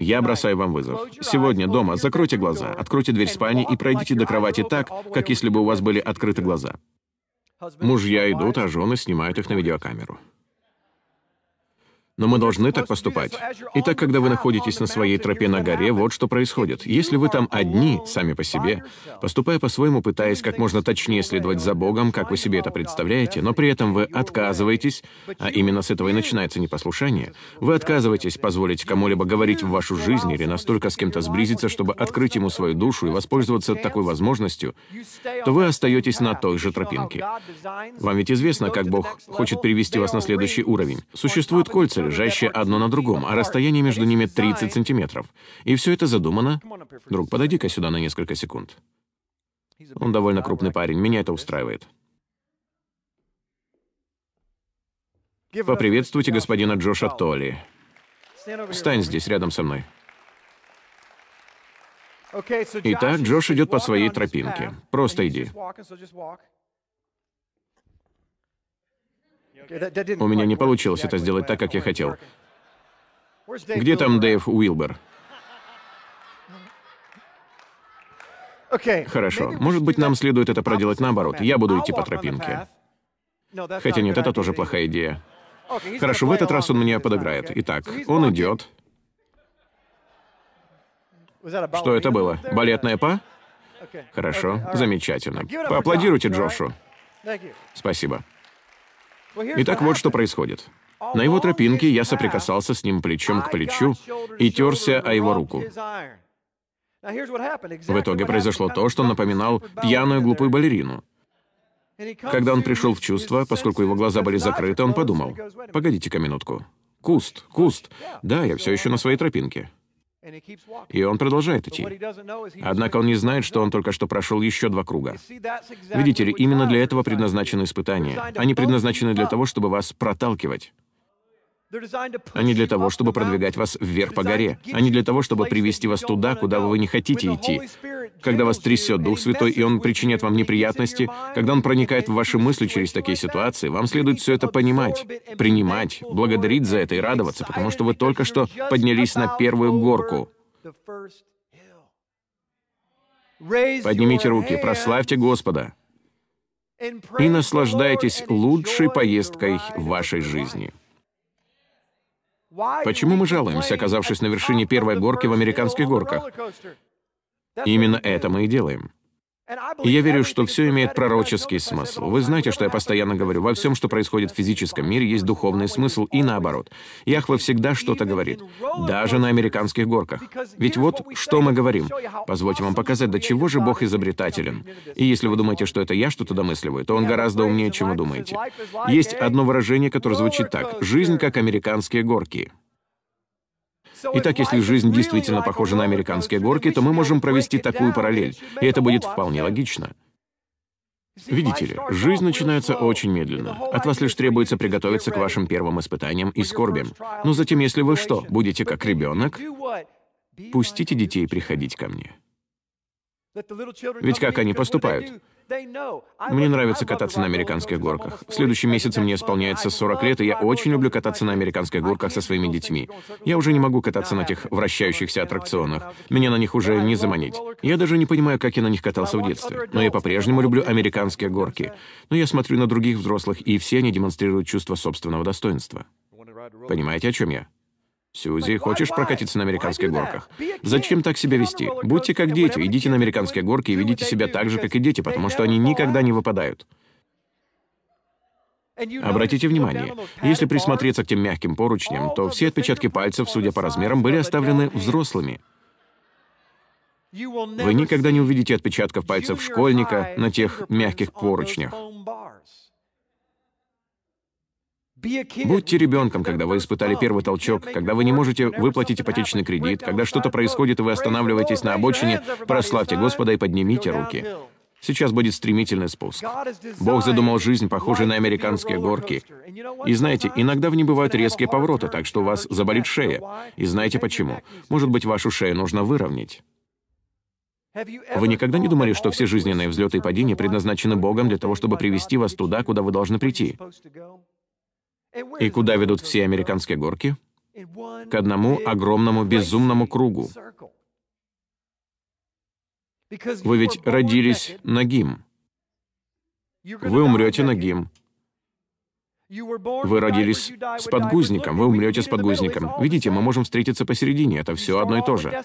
Я бросаю вам вызов. Сегодня дома закройте глаза, откройте дверь спальни и пройдите до кровати так, как если бы у вас были открыты глаза. Мужья идут, а жены снимают их на видеокамеру. Но мы должны так поступать. Итак, когда вы находитесь на своей тропе на горе, вот что происходит. Если вы там одни, сами по себе, поступая по-своему, пытаясь как можно точнее следовать за Богом, как вы себе это представляете, но при этом вы отказываетесь, а именно с этого и начинается непослушание, вы отказываетесь позволить кому-либо говорить в вашу жизнь или настолько с кем-то сблизиться, чтобы открыть ему свою душу и воспользоваться такой возможностью, то вы остаетесь на той же тропинке. Вам ведь известно, как Бог хочет перевести вас на следующий уровень. Существуют кольца, лежащие одно на другом, а расстояние между ними 30 сантиметров. И все это задумано... Друг, подойди-ка сюда на несколько секунд. Он довольно крупный парень, меня это устраивает. Поприветствуйте господина Джоша Толли. Встань здесь, рядом со мной. Итак, Джош идет по своей тропинке. Просто иди. У меня не получилось это сделать так, как я хотел. Где там Дэйв Уилбер? Хорошо. Может быть, нам следует это проделать наоборот. Я буду идти по тропинке. Хотя нет, это тоже плохая идея. Хорошо, в этот раз он мне подыграет. Итак, он идет. Что это было? Балетная па? Хорошо, замечательно. Поаплодируйте Джошу. Спасибо. Итак, вот что происходит. На его тропинке я соприкасался с ним плечом к плечу и терся о его руку. В итоге произошло то, что напоминал пьяную глупую балерину. Когда он пришел в чувство, поскольку его глаза были закрыты, он подумал, «Погодите-ка минутку. Куст, куст. Да, я все еще на своей тропинке». И он продолжает идти. Однако он не знает, что он только что прошел еще два круга. Видите ли, именно для этого предназначены испытания. Они предназначены для того, чтобы вас проталкивать. Они для того, чтобы продвигать вас вверх по горе. Они для того, чтобы привести вас туда, куда вы не хотите идти. Когда вас трясет Дух Святой, и Он причиняет вам неприятности, когда Он проникает в ваши мысли через такие ситуации, вам следует все это понимать, принимать, благодарить за это и радоваться, потому что вы только что поднялись на первую горку. Поднимите руки, прославьте Господа и наслаждайтесь лучшей поездкой в вашей жизни. Почему мы жалуемся, оказавшись на вершине первой горки в американских горках? Именно это мы и делаем. И я верю, что все имеет пророческий смысл. Вы знаете, что я постоянно говорю, во всем, что происходит в физическом мире, есть духовный смысл и наоборот. Яхва всегда что-то говорит, даже на американских горках. Ведь вот что мы говорим. Позвольте вам показать, до чего же Бог изобретателен. И если вы думаете, что это я что-то домысливаю, то он гораздо умнее, чем вы думаете. Есть одно выражение, которое звучит так. «Жизнь как американские горки». Итак, если жизнь действительно похожа на американские горки, то мы можем провести такую параллель, и это будет вполне логично. Видите ли, жизнь начинается очень медленно. От вас лишь требуется приготовиться к вашим первым испытаниям и скорбям. Но затем, если вы что, будете как ребенок, пустите детей приходить ко мне. Ведь как они поступают? Мне нравится кататься на американских горках. В следующем месяце мне исполняется 40 лет, и я очень люблю кататься на американских горках со своими детьми. Я уже не могу кататься на этих вращающихся аттракционах. Меня на них уже не заманить. Я даже не понимаю, как я на них катался в детстве. Но я по-прежнему люблю американские горки. Но я смотрю на других взрослых, и все они демонстрируют чувство собственного достоинства. Понимаете, о чем я? Сьюзи, хочешь прокатиться на американских горках? Зачем так себя вести? Будьте как дети, идите на американские горки и ведите себя так же, как и дети, потому что они никогда не выпадают. Обратите внимание, если присмотреться к тем мягким поручням, то все отпечатки пальцев, судя по размерам, были оставлены взрослыми. Вы никогда не увидите отпечатков пальцев школьника на тех мягких поручнях. Будьте ребенком, когда вы испытали первый толчок, когда вы не можете выплатить ипотечный кредит, когда что-то происходит, и вы останавливаетесь на обочине, прославьте Господа и поднимите руки. Сейчас будет стремительный спуск. Бог задумал жизнь, похожей на американские горки. И знаете, иногда в ней бывают резкие повороты, так что у вас заболит шея. И знаете почему? Может быть, вашу шею нужно выровнять. Вы никогда не думали, что все жизненные взлеты и падения предназначены Богом для того, чтобы привести вас туда, куда вы должны прийти? И куда ведут все американские горки? К одному огромному безумному кругу. Вы ведь родились нагим. Вы умрете нагим. Вы родились с подгузником, вы умрете с подгузником. Видите, мы можем встретиться посередине, это все одно и то же.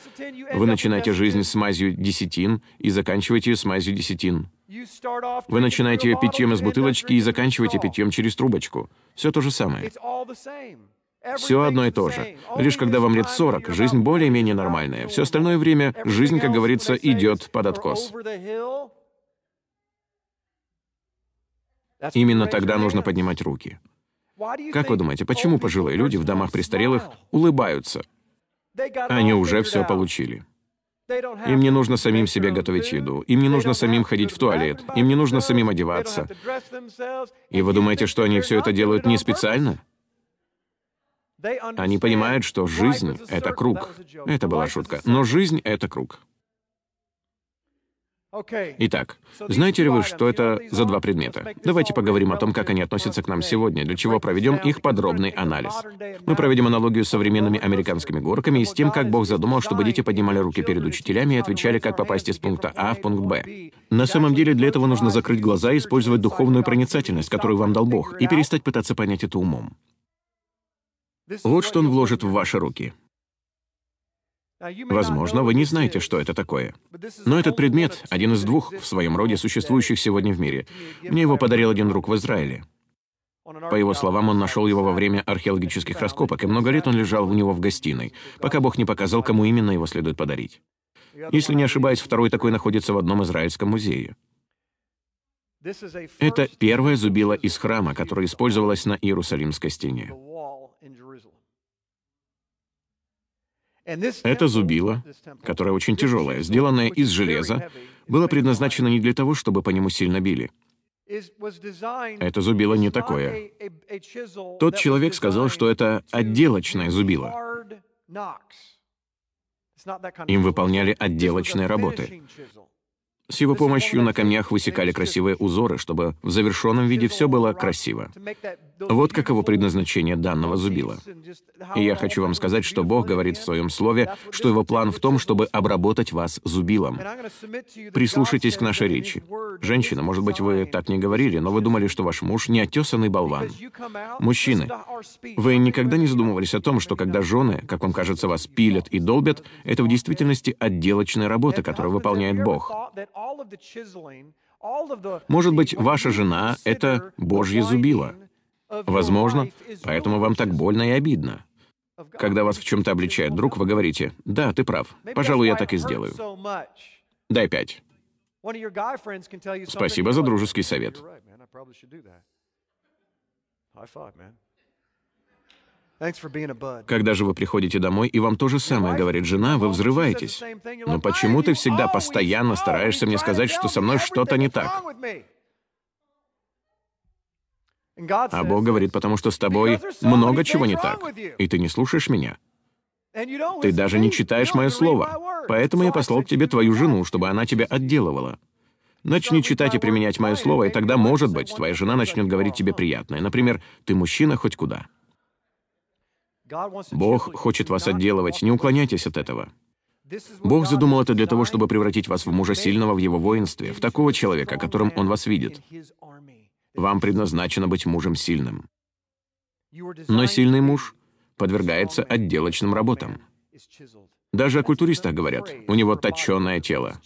Вы начинаете жизнь с мазью десятин и заканчиваете ее с мазью десятин. Вы начинаете питьем из бутылочки и заканчиваете питьем через трубочку. Все то же самое. Все одно и то же. Лишь когда вам лет 40, жизнь более-менее нормальная. Все остальное время жизнь, как говорится, идет под откос. Именно тогда нужно поднимать руки. Как вы думаете, почему пожилые люди в домах престарелых улыбаются? Они уже все получили. Им не нужно самим себе готовить еду, им не нужно самим ходить в туалет, им не нужно самим одеваться. И вы думаете, что они все это делают не специально? Они понимают, что жизнь — это круг. Это была шутка. Но жизнь — это круг. Итак, знаете ли вы, что это за два предмета? Давайте поговорим о том, как они относятся к нам сегодня, для чего проведем их подробный анализ. Мы проведем аналогию с современными американскими горками и с тем, как Бог задумал, чтобы дети поднимали руки перед учителями и отвечали, как попасть из пункта А в пункт Б. На самом деле, для этого нужно закрыть глаза и использовать духовную проницательность, которую вам дал Бог, и перестать пытаться понять это умом. Вот что Он вложит в ваши руки. Возможно, вы не знаете, что это такое. Но этот предмет — один из двух в своем роде существующих сегодня в мире. Мне его подарил один друг в Израиле. По его словам, он нашел его во время археологических раскопок, и много лет он лежал у него в гостиной, пока Бог не показал, кому именно его следует подарить. Если не ошибаюсь, второй такой находится в одном израильском музее. Это первая зубила из храма, которая использовалась на Иерусалимской стене. Это зубило, которое очень тяжелое, сделанное из железа, было предназначено не для того, чтобы по нему сильно били. Это зубило не такое. Тот человек сказал, что это отделочное зубило. Им выполняли отделочные работы. С его помощью на камнях высекали красивые узоры, чтобы в завершенном виде все было красиво. Вот каково предназначение данного зубила. И я хочу вам сказать, что Бог говорит в Своем Слове, что Его план в том, чтобы обработать вас зубилом. Прислушайтесь к нашей речи. Женщина, может быть, вы так не говорили, но вы думали, что ваш муж неотесанный болван. Мужчины, вы никогда не задумывались о том, что когда жены, как вам кажется, вас пилят и долбят, это в действительности отделочная работа, которую выполняет Бог. Может быть, ваша жена — это Божье зубило. Возможно, поэтому вам так больно и обидно. Когда вас в чем-то обличает друг, вы говорите, «Да, ты прав. Пожалуй, я так и сделаю». Дай пять. Спасибо за дружеский совет. Когда же вы приходите домой, и вам то же самое говорит жена, вы взрываетесь. Но почему ты всегда постоянно стараешься мне сказать, что со мной что-то не так? А Бог говорит, потому что с тобой много чего не так, и ты не слушаешь меня. Ты даже не читаешь мое слово, поэтому я послал к тебе твою жену, чтобы она тебя отделывала. Начни читать и применять мое слово, и тогда, может быть, твоя жена начнет говорить тебе приятное. Например, «Ты мужчина хоть куда». Бог хочет вас отделывать, не уклоняйтесь от этого. Бог задумал это для того, чтобы превратить вас в мужа сильного в его воинстве, в такого человека, которым он вас видит. Вам предназначено быть мужем сильным. Но сильный муж подвергается отделочным работам. Даже о культуристах говорят, у него точеное тело.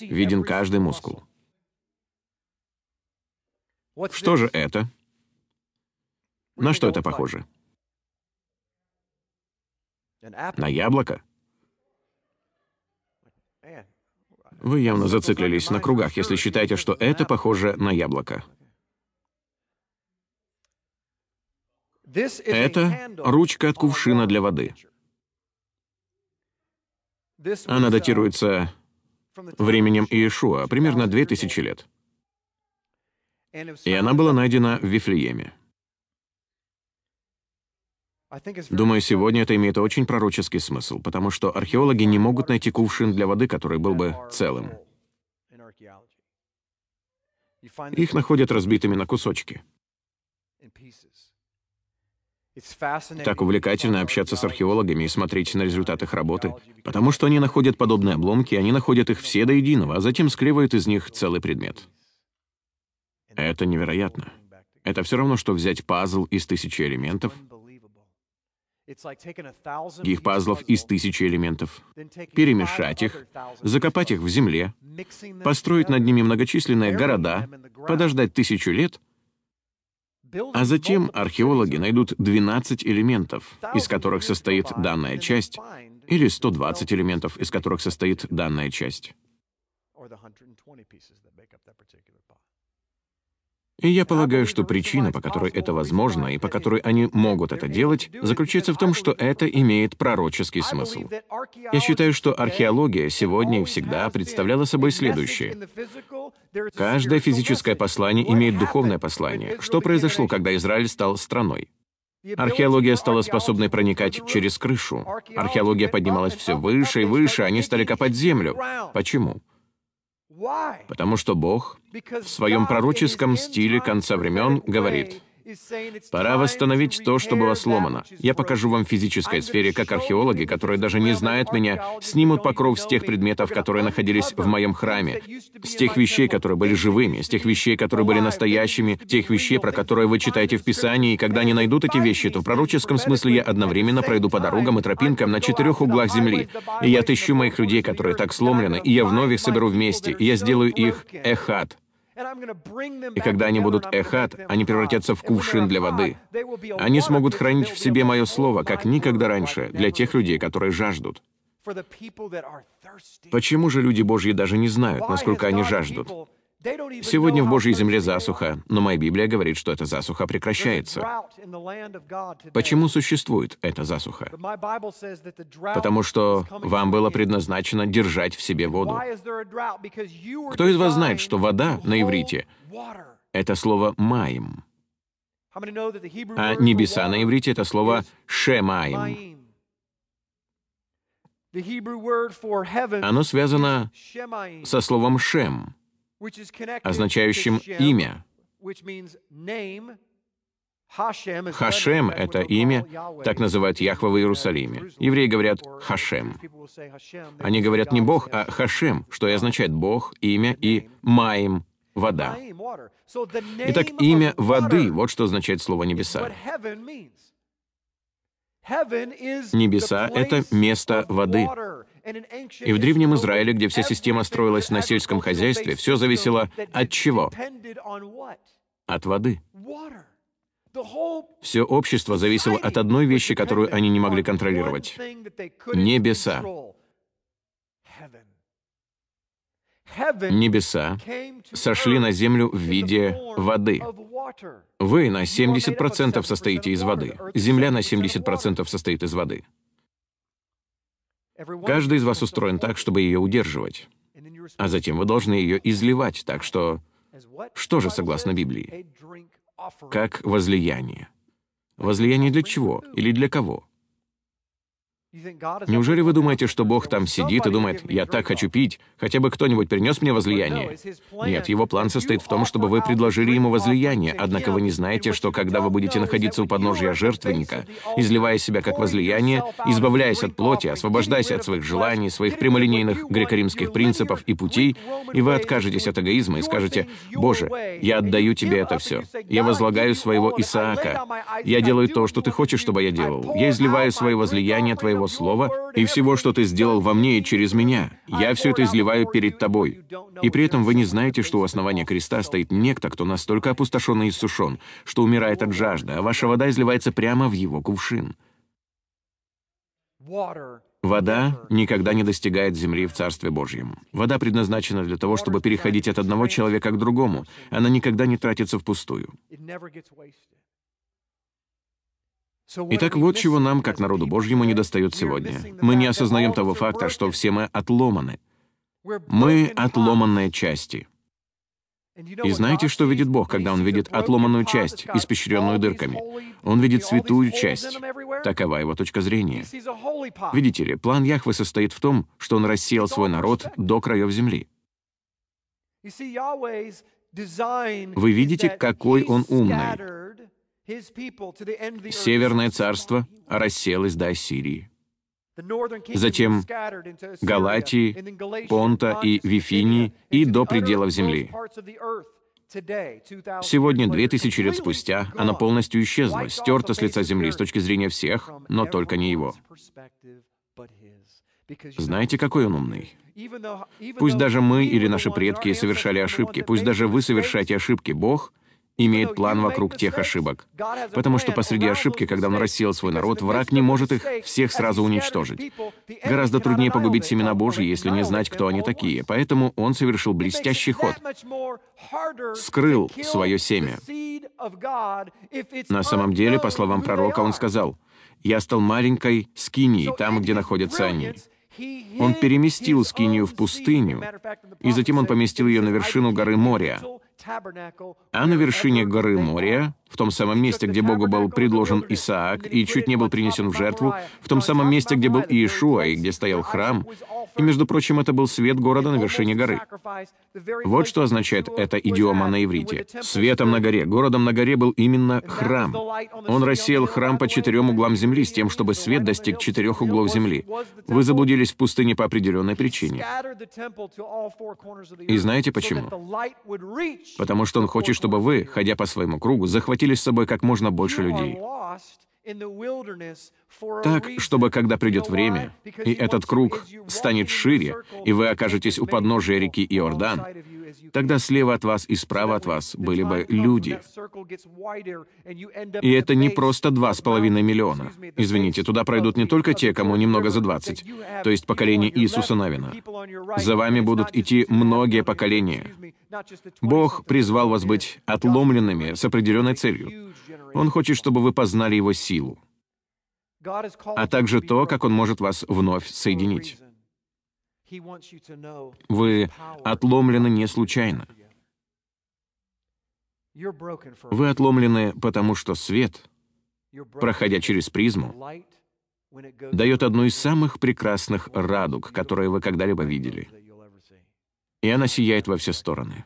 Виден каждый мускул. Что же это? На что это похоже? На яблоко? Вы явно зациклились на кругах, если считаете, что это похоже на яблоко. Это ручка от кувшина для воды. Она датируется временем Иешуа, примерно 2000 лет. И она была найдена в Вифлееме. Думаю, сегодня это имеет очень пророческий смысл, потому что археологи не могут найти кувшин для воды, который был бы целым. Их находят разбитыми на кусочки. Так увлекательно общаться с археологами и смотреть на результат их работы, потому что они находят подобные обломки, они находят их все до единого, а затем склеивают из них целый предмет. Это невероятно. Это все равно, что взять пазл из тысячи элементов — их пазлов из тысячи элементов, перемешать их, закопать их в земле, построить над ними многочисленные города, подождать тысячу лет, а затем археологи найдут 12 элементов, из которых состоит данная часть, или 120 элементов, из которых состоит данная часть. И я полагаю, что причина, по которой это возможно и по которой они могут это делать, заключается в том, что это имеет пророческий смысл. Я считаю, что археология сегодня и всегда представляла собой следующее. Каждое физическое послание имеет духовное послание. Что произошло, когда Израиль стал страной? Археология стала способной проникать через крышу. Археология поднималась все выше и выше, они стали копать землю. Почему? Потому что Бог в своем пророческом стиле конца времен говорит, Пора восстановить то, что было сломано. Я покажу вам в физической сфере, как археологи, которые даже не знают меня, снимут покров с тех предметов, которые находились в моем храме, с тех вещей, которые были живыми, с тех вещей, которые были настоящими, тех вещей, про которые вы читаете в Писании, и когда они найдут эти вещи, то в пророческом смысле я одновременно пройду по дорогам и тропинкам на четырех углах земли, и я отыщу моих людей, которые так сломлены, и я вновь их соберу вместе, и я сделаю их эхат, и когда они будут эхат, они превратятся в кувшин для воды. Они смогут хранить в себе мое слово, как никогда раньше, для тех людей, которые жаждут. Почему же люди Божьи даже не знают, насколько они жаждут? Сегодня в Божьей земле засуха, но моя Библия говорит, что эта засуха прекращается. Почему существует эта засуха? Потому что вам было предназначено держать в себе воду. Кто из вас знает, что вода на иврите — это слово «маим», а небеса на иврите — это слово «шемаим». Оно связано со словом «шем», означающим «имя». Хашем — это имя, так называют Яхва в Иерусалиме. Евреи говорят Хашем. Они говорят не Бог, а Хашем, что и означает Бог, имя и Маим — вода. Итак, имя воды — вот что означает слово «небеса». Небеса — это место воды. И в Древнем Израиле, где вся система строилась на сельском хозяйстве, все зависело от чего? От воды. Все общество зависело от одной вещи, которую они не могли контролировать — небеса. Небеса сошли на землю в виде воды. Вы на 70% состоите из воды. Земля на 70% состоит из воды. Каждый из вас устроен так, чтобы ее удерживать. А затем вы должны ее изливать, так что... Что же согласно Библии? Как возлияние. Возлияние для чего или для кого? Неужели вы думаете, что Бог там сидит и думает, «Я так хочу пить, хотя бы кто-нибудь принес мне возлияние?» Нет, его план состоит в том, чтобы вы предложили ему возлияние, однако вы не знаете, что когда вы будете находиться у подножия жертвенника, изливая себя как возлияние, избавляясь от плоти, освобождаясь от своих желаний, своих прямолинейных греко-римских принципов и путей, и вы откажетесь от эгоизма и скажете, «Боже, я отдаю тебе это все. Я возлагаю своего Исаака. Я делаю то, что ты хочешь, чтобы я делал. Я изливаю свое возлияние твоего Твоего Слова и всего, что Ты сделал во мне и через меня. Я все это изливаю перед Тобой. И при этом вы не знаете, что у основания креста стоит некто, кто настолько опустошен и иссушен, что умирает от жажды, а ваша вода изливается прямо в его кувшин. Вода никогда не достигает земли в Царстве Божьем. Вода предназначена для того, чтобы переходить от одного человека к другому. Она никогда не тратится впустую. Итак, вот чего нам, как народу Божьему, не достает сегодня. Мы не осознаем того факта, что все мы отломаны. Мы отломанные части. И знаете, что видит Бог, когда Он видит отломанную часть, испещренную дырками? Он видит святую часть. Такова его точка зрения. Видите ли, план Яхвы состоит в том, что Он рассеял свой народ до краев земли. Вы видите, какой Он умный. Северное царство рассеялось до Ассирии. Затем Галатии, Понта и Вифинии и до пределов земли. Сегодня, две тысячи лет спустя, она полностью исчезла, стерта с лица земли с точки зрения всех, но только не его. Знаете, какой он умный? Пусть даже мы или наши предки совершали ошибки, пусть даже вы совершаете ошибки, Бог — имеет план вокруг тех ошибок. Потому что посреди ошибки, когда он рассеял свой народ, враг не может их всех сразу уничтожить. Гораздо труднее погубить семена Божьи, если не знать, кто они такие. Поэтому он совершил блестящий ход. Скрыл свое семя. На самом деле, по словам пророка, он сказал, «Я стал маленькой скинией там, где находятся они». Он переместил скинию в пустыню, и затем он поместил ее на вершину горы Мория. А на вершине горы Мория, в том самом месте, где Богу был предложен Исаак и чуть не был принесен в жертву, в том самом месте, где был Иешуа и где стоял храм, И, между прочим, это был свет города на вершине горы. Вот что означает эта идиома на иврите. Светом на горе, городом на горе был именно храм. Он рассеял храм по четырем углам земли с тем, чтобы свет достиг четырех углов земли. Вы заблудились в пустыне по определенной причине. И знаете почему? Потому что он хочет, чтобы вы, ходя по своему кругу, захватили с собой как можно больше людей. Так, чтобы когда придет время, и этот круг станет шире, и вы окажетесь у подножия реки Иордан, тогда слева от вас и справа от вас были бы люди. И это не просто два с половиной миллиона. Извините, туда пройдут не только те, кому немного за двадцать, то есть поколение Иисуса Навина. За вами будут идти многие поколения. Бог призвал вас быть отломленными с определенной целью. Он хочет, чтобы вы познали Его силу, а также то, как Он может вас вновь соединить. Вы отломлены не случайно. Вы отломлены, потому что свет, проходя через призму, дает одну из самых прекрасных радуг, которые вы когда-либо видели. И она сияет во все стороны.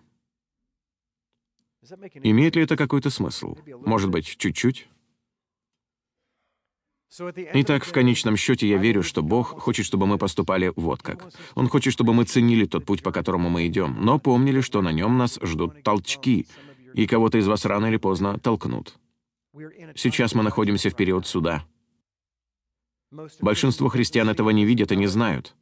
Имеет ли это какой-то смысл? Может быть, чуть-чуть? Итак, в конечном счете я верю, что Бог хочет, чтобы мы поступали вот как. Он хочет, чтобы мы ценили тот путь, по которому мы идем, но помнили, что на нем нас ждут толчки, и кого-то из вас рано или поздно толкнут. Сейчас мы находимся в период суда. Большинство христиан этого не видят и не знают.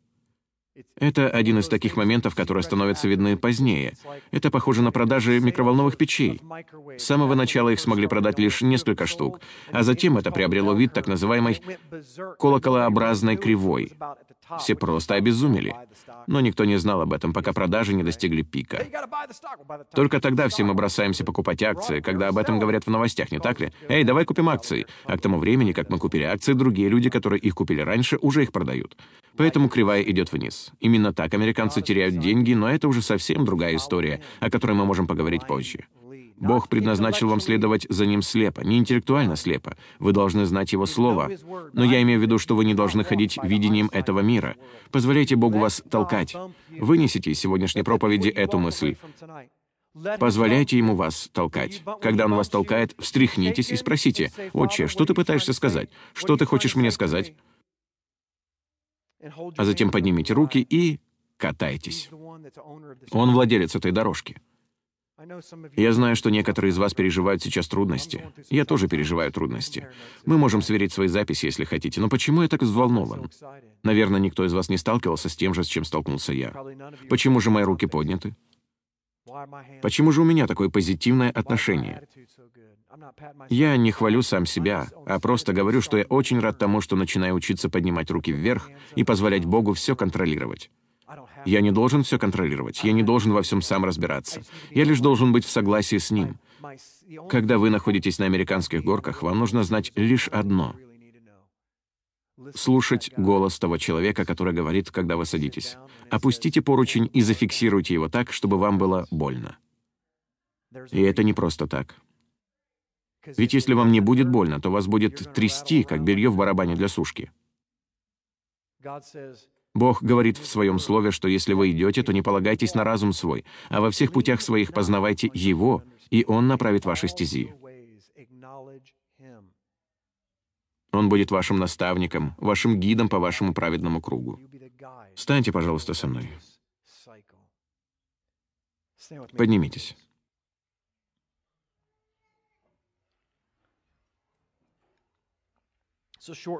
Это один из таких моментов, которые становятся видны позднее. Это похоже на продажи микроволновых печей. С самого начала их смогли продать лишь несколько штук, а затем это приобрело вид так называемой колоколообразной кривой. Все просто обезумели. Но никто не знал об этом, пока продажи не достигли пика. Только тогда все мы бросаемся покупать акции, когда об этом говорят в новостях, не так ли? «Эй, давай купим акции!» А к тому времени, как мы купили акции, другие люди, которые их купили раньше, уже их продают. Поэтому кривая идет вниз. Именно так американцы теряют деньги, но это уже совсем другая история, о которой мы можем поговорить позже. Бог предназначил вам следовать за Ним слепо, не интеллектуально слепо. Вы должны знать Его Слово. Но я имею в виду, что вы не должны ходить видением этого мира. Позволяйте Богу вас толкать. Вынесите из сегодняшней проповеди эту мысль. Позволяйте ему вас толкать. Когда он вас толкает, встряхнитесь и спросите, «Отче, что ты пытаешься сказать? Что ты хочешь мне сказать?» А затем поднимите руки и катайтесь. Он владелец этой дорожки. Я знаю, что некоторые из вас переживают сейчас трудности. Я тоже переживаю трудности. Мы можем сверить свои записи, если хотите, но почему я так взволнован? Наверное, никто из вас не сталкивался с тем же, с чем столкнулся я. Почему же мои руки подняты? Почему же у меня такое позитивное отношение? Я не хвалю сам себя, а просто говорю, что я очень рад тому, что начинаю учиться поднимать руки вверх и позволять Богу все контролировать. Я не должен все контролировать, я не должен во всем сам разбираться. Я лишь должен быть в согласии с Ним. Когда вы находитесь на американских горках, вам нужно знать лишь одно — слушать голос того человека, который говорит, когда вы садитесь. Опустите поручень и зафиксируйте его так, чтобы вам было больно. И это не просто так. Ведь если вам не будет больно, то вас будет трясти, как белье в барабане для сушки. Бог говорит в Своем Слове, что если вы идете, то не полагайтесь на разум свой, а во всех путях своих познавайте Его, и Он направит ваши стези. Он будет вашим наставником, вашим гидом по вашему праведному кругу. Встаньте, пожалуйста, со мной. Поднимитесь.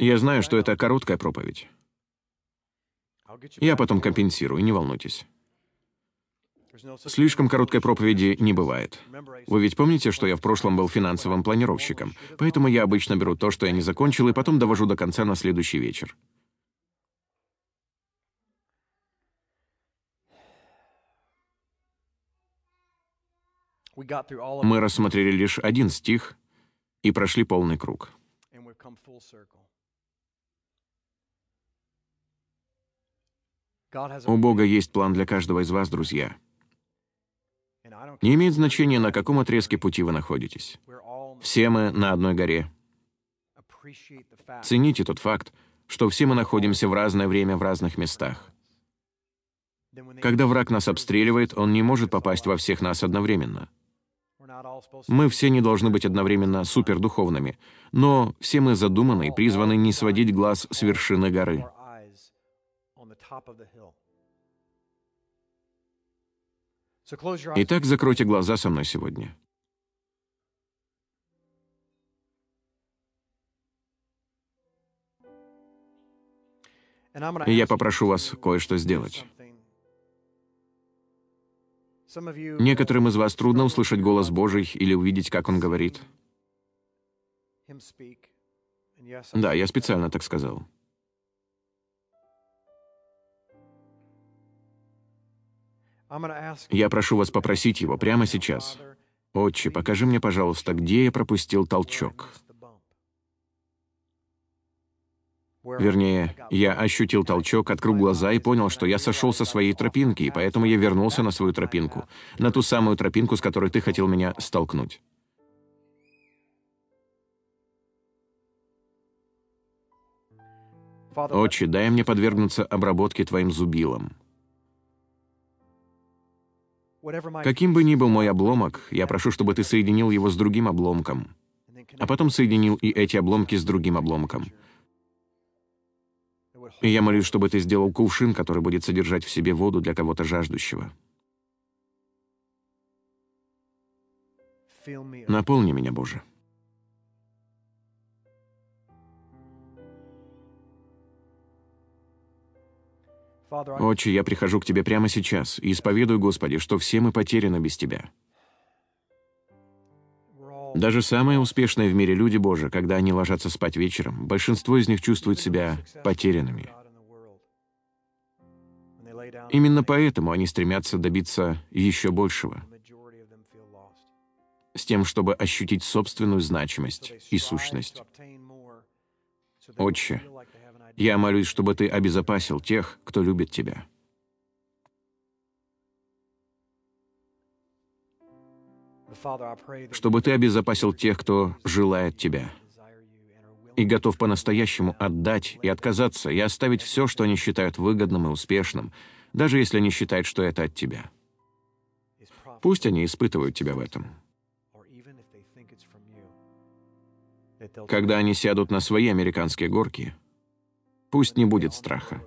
Я знаю, что это короткая проповедь. Я потом компенсирую, не волнуйтесь. Слишком короткой проповеди не бывает. Вы ведь помните, что я в прошлом был финансовым планировщиком, поэтому я обычно беру то, что я не закончил, и потом довожу до конца на следующий вечер. Мы рассмотрели лишь один стих и прошли полный круг. У Бога есть план для каждого из вас, друзья. Не имеет значения, на каком отрезке пути вы находитесь. Все мы на одной горе. Цените тот факт, что все мы находимся в разное время в разных местах. Когда враг нас обстреливает, он не может попасть во всех нас одновременно. Мы все не должны быть одновременно супердуховными, но все мы задуманы и призваны не сводить глаз с вершины горы. Итак, закройте глаза со мной сегодня. И я попрошу вас кое-что сделать. Некоторым из вас трудно услышать голос Божий или увидеть, как Он говорит. Да, я специально так сказал. Я прошу вас попросить Его прямо сейчас. «Отче, покажи мне, пожалуйста, где я пропустил толчок». Вернее, я ощутил толчок, открыл глаза и понял, что я сошел со своей тропинки, и поэтому я вернулся на свою тропинку, на ту самую тропинку, с которой ты хотел меня столкнуть. Отче, дай мне подвергнуться обработке Твоим зубилом. Каким бы ни был мой обломок, я прошу, чтобы Ты соединил его с другим обломком, а потом соединил и эти обломки с другим обломком — и я молюсь, чтобы ты сделал кувшин, который будет содержать в себе воду для кого-то жаждущего. Наполни меня, Боже. Отче, я прихожу к Тебе прямо сейчас и исповедую, Господи, что все мы потеряны без Тебя. Даже самые успешные в мире люди Божии, когда они ложатся спать вечером, большинство из них чувствуют себя потерянными. Именно поэтому они стремятся добиться еще большего, с тем, чтобы ощутить собственную значимость и сущность. Отче, я молюсь, чтобы Ты обезопасил тех, кто любит Тебя. чтобы Ты обезопасил тех, кто желает Тебя и готов по-настоящему отдать и отказаться и оставить все, что они считают выгодным и успешным, даже если они считают, что это от Тебя. Пусть они испытывают Тебя в этом. Когда они сядут на свои американские горки, пусть не будет страха.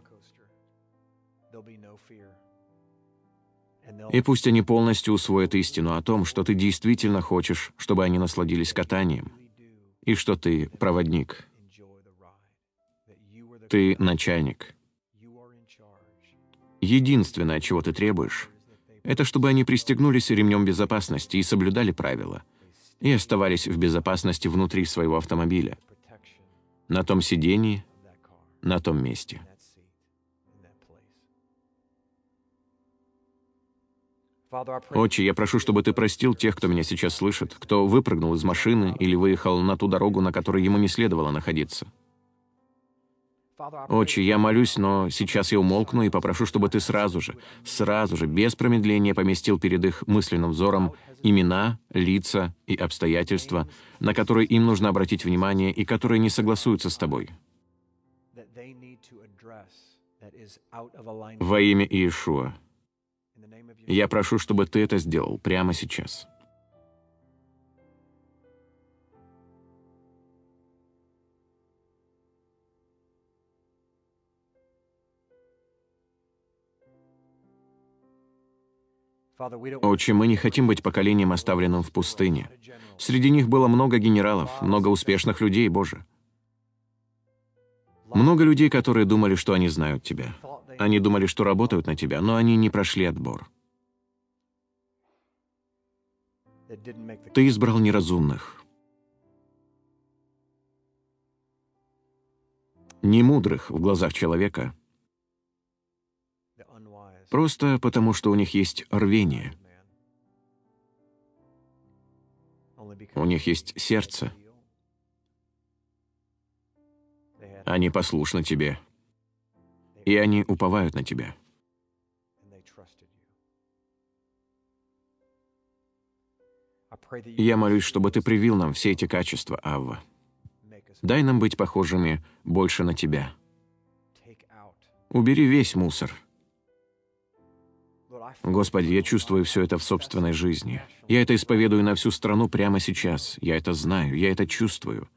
И пусть они полностью усвоят истину о том, что ты действительно хочешь, чтобы они насладились катанием, и что ты проводник. Ты начальник. Единственное, чего ты требуешь, это чтобы они пристегнулись ремнем безопасности и соблюдали правила, и оставались в безопасности внутри своего автомобиля, на том сидении, на том месте. Отче, я прошу, чтобы ты простил тех, кто меня сейчас слышит, кто выпрыгнул из машины или выехал на ту дорогу, на которой ему не следовало находиться. Отче, я молюсь, но сейчас я умолкну и попрошу, чтобы ты сразу же, сразу же, без промедления поместил перед их мысленным взором имена, лица и обстоятельства, на которые им нужно обратить внимание и которые не согласуются с тобой. Во имя Иешуа. Я прошу, чтобы ты это сделал прямо сейчас. Отче, мы не хотим быть поколением, оставленным в пустыне. Среди них было много генералов, много успешных людей, Боже. Много людей, которые думали, что они знают Тебя. Они думали, что работают на Тебя, но они не прошли отбор. Ты избрал неразумных, немудрых в глазах человека, просто потому, что у них есть рвение. У них есть сердце. Они послушны тебе, и они уповают на тебя. Я молюсь, чтобы ты привил нам все эти качества, Авва. Дай нам быть похожими больше на тебя. Убери весь мусор. Господи, я чувствую все это в собственной жизни. Я это исповедую на всю страну прямо сейчас. Я это знаю, я это чувствую.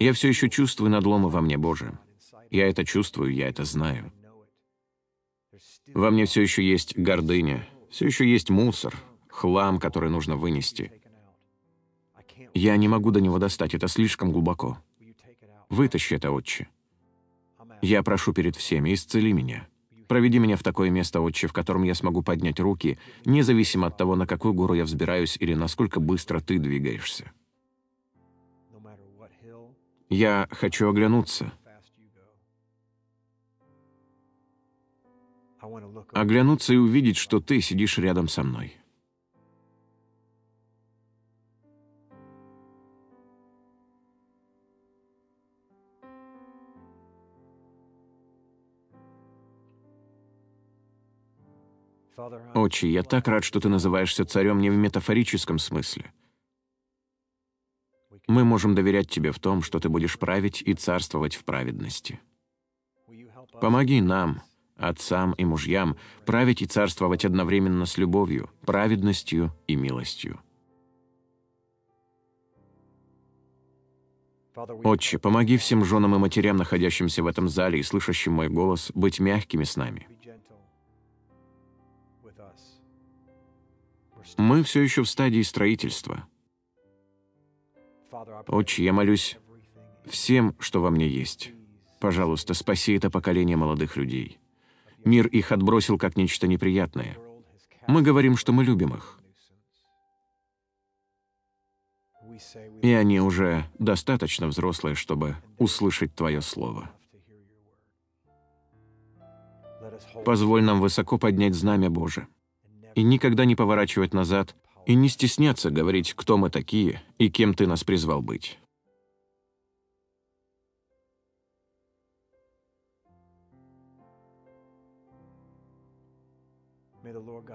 Я все еще чувствую надломы во мне, Боже. Я это чувствую, я это знаю. Во мне все еще есть гордыня, все еще есть мусор, хлам, который нужно вынести. Я не могу до него достать, это слишком глубоко. Вытащи это, Отче. Я прошу перед всеми, исцели меня. Проведи меня в такое место, Отче, в котором я смогу поднять руки, независимо от того, на какую гору я взбираюсь или насколько быстро ты двигаешься. Я хочу оглянуться. Оглянуться и увидеть, что ты сидишь рядом со мной. Отче, я так рад, что ты называешься царем не в метафорическом смысле. Мы можем доверять тебе в том, что ты будешь править и царствовать в праведности. Помоги нам, отцам и мужьям, править и царствовать одновременно с любовью, праведностью и милостью. Отче, помоги всем женам и матерям, находящимся в этом зале и слышащим мой голос, быть мягкими с нами. Мы все еще в стадии строительства. Отче, я молюсь всем, что во мне есть. Пожалуйста, спаси это поколение молодых людей. Мир их отбросил как нечто неприятное. Мы говорим, что мы любим их. И они уже достаточно взрослые, чтобы услышать Твое Слово. Позволь нам высоко поднять знамя Божие и никогда не поворачивать назад, и не стесняться говорить, кто мы такие и кем ты нас призвал быть.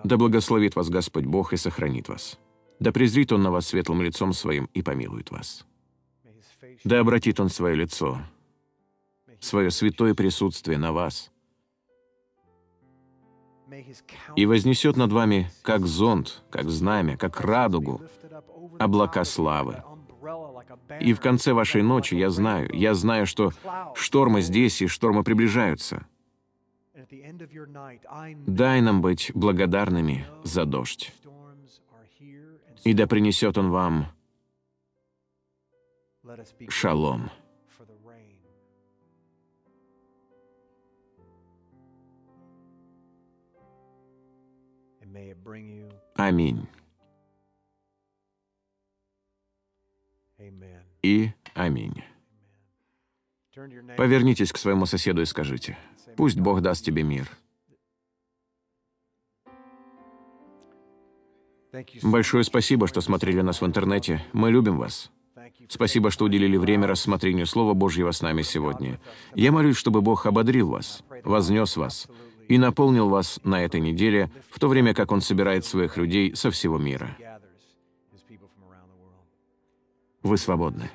Да благословит вас Господь Бог и сохранит вас. Да презрит Он на вас светлым лицом Своим и помилует вас. Да обратит Он свое лицо, свое святое присутствие на вас – и вознесет над вами, как зонт, как знамя, как радугу, облака славы. И в конце вашей ночи я знаю, я знаю, что штормы здесь и штормы приближаются. Дай нам быть благодарными за дождь. И да принесет он вам шалом. Аминь. И аминь. Повернитесь к своему соседу и скажите, «Пусть Бог даст тебе мир». Большое спасибо, что смотрели нас в интернете. Мы любим вас. Спасибо, что уделили время рассмотрению Слова Божьего с нами сегодня. Я молюсь, чтобы Бог ободрил вас, вознес вас, и наполнил вас на этой неделе, в то время как Он собирает своих людей со всего мира. Вы свободны.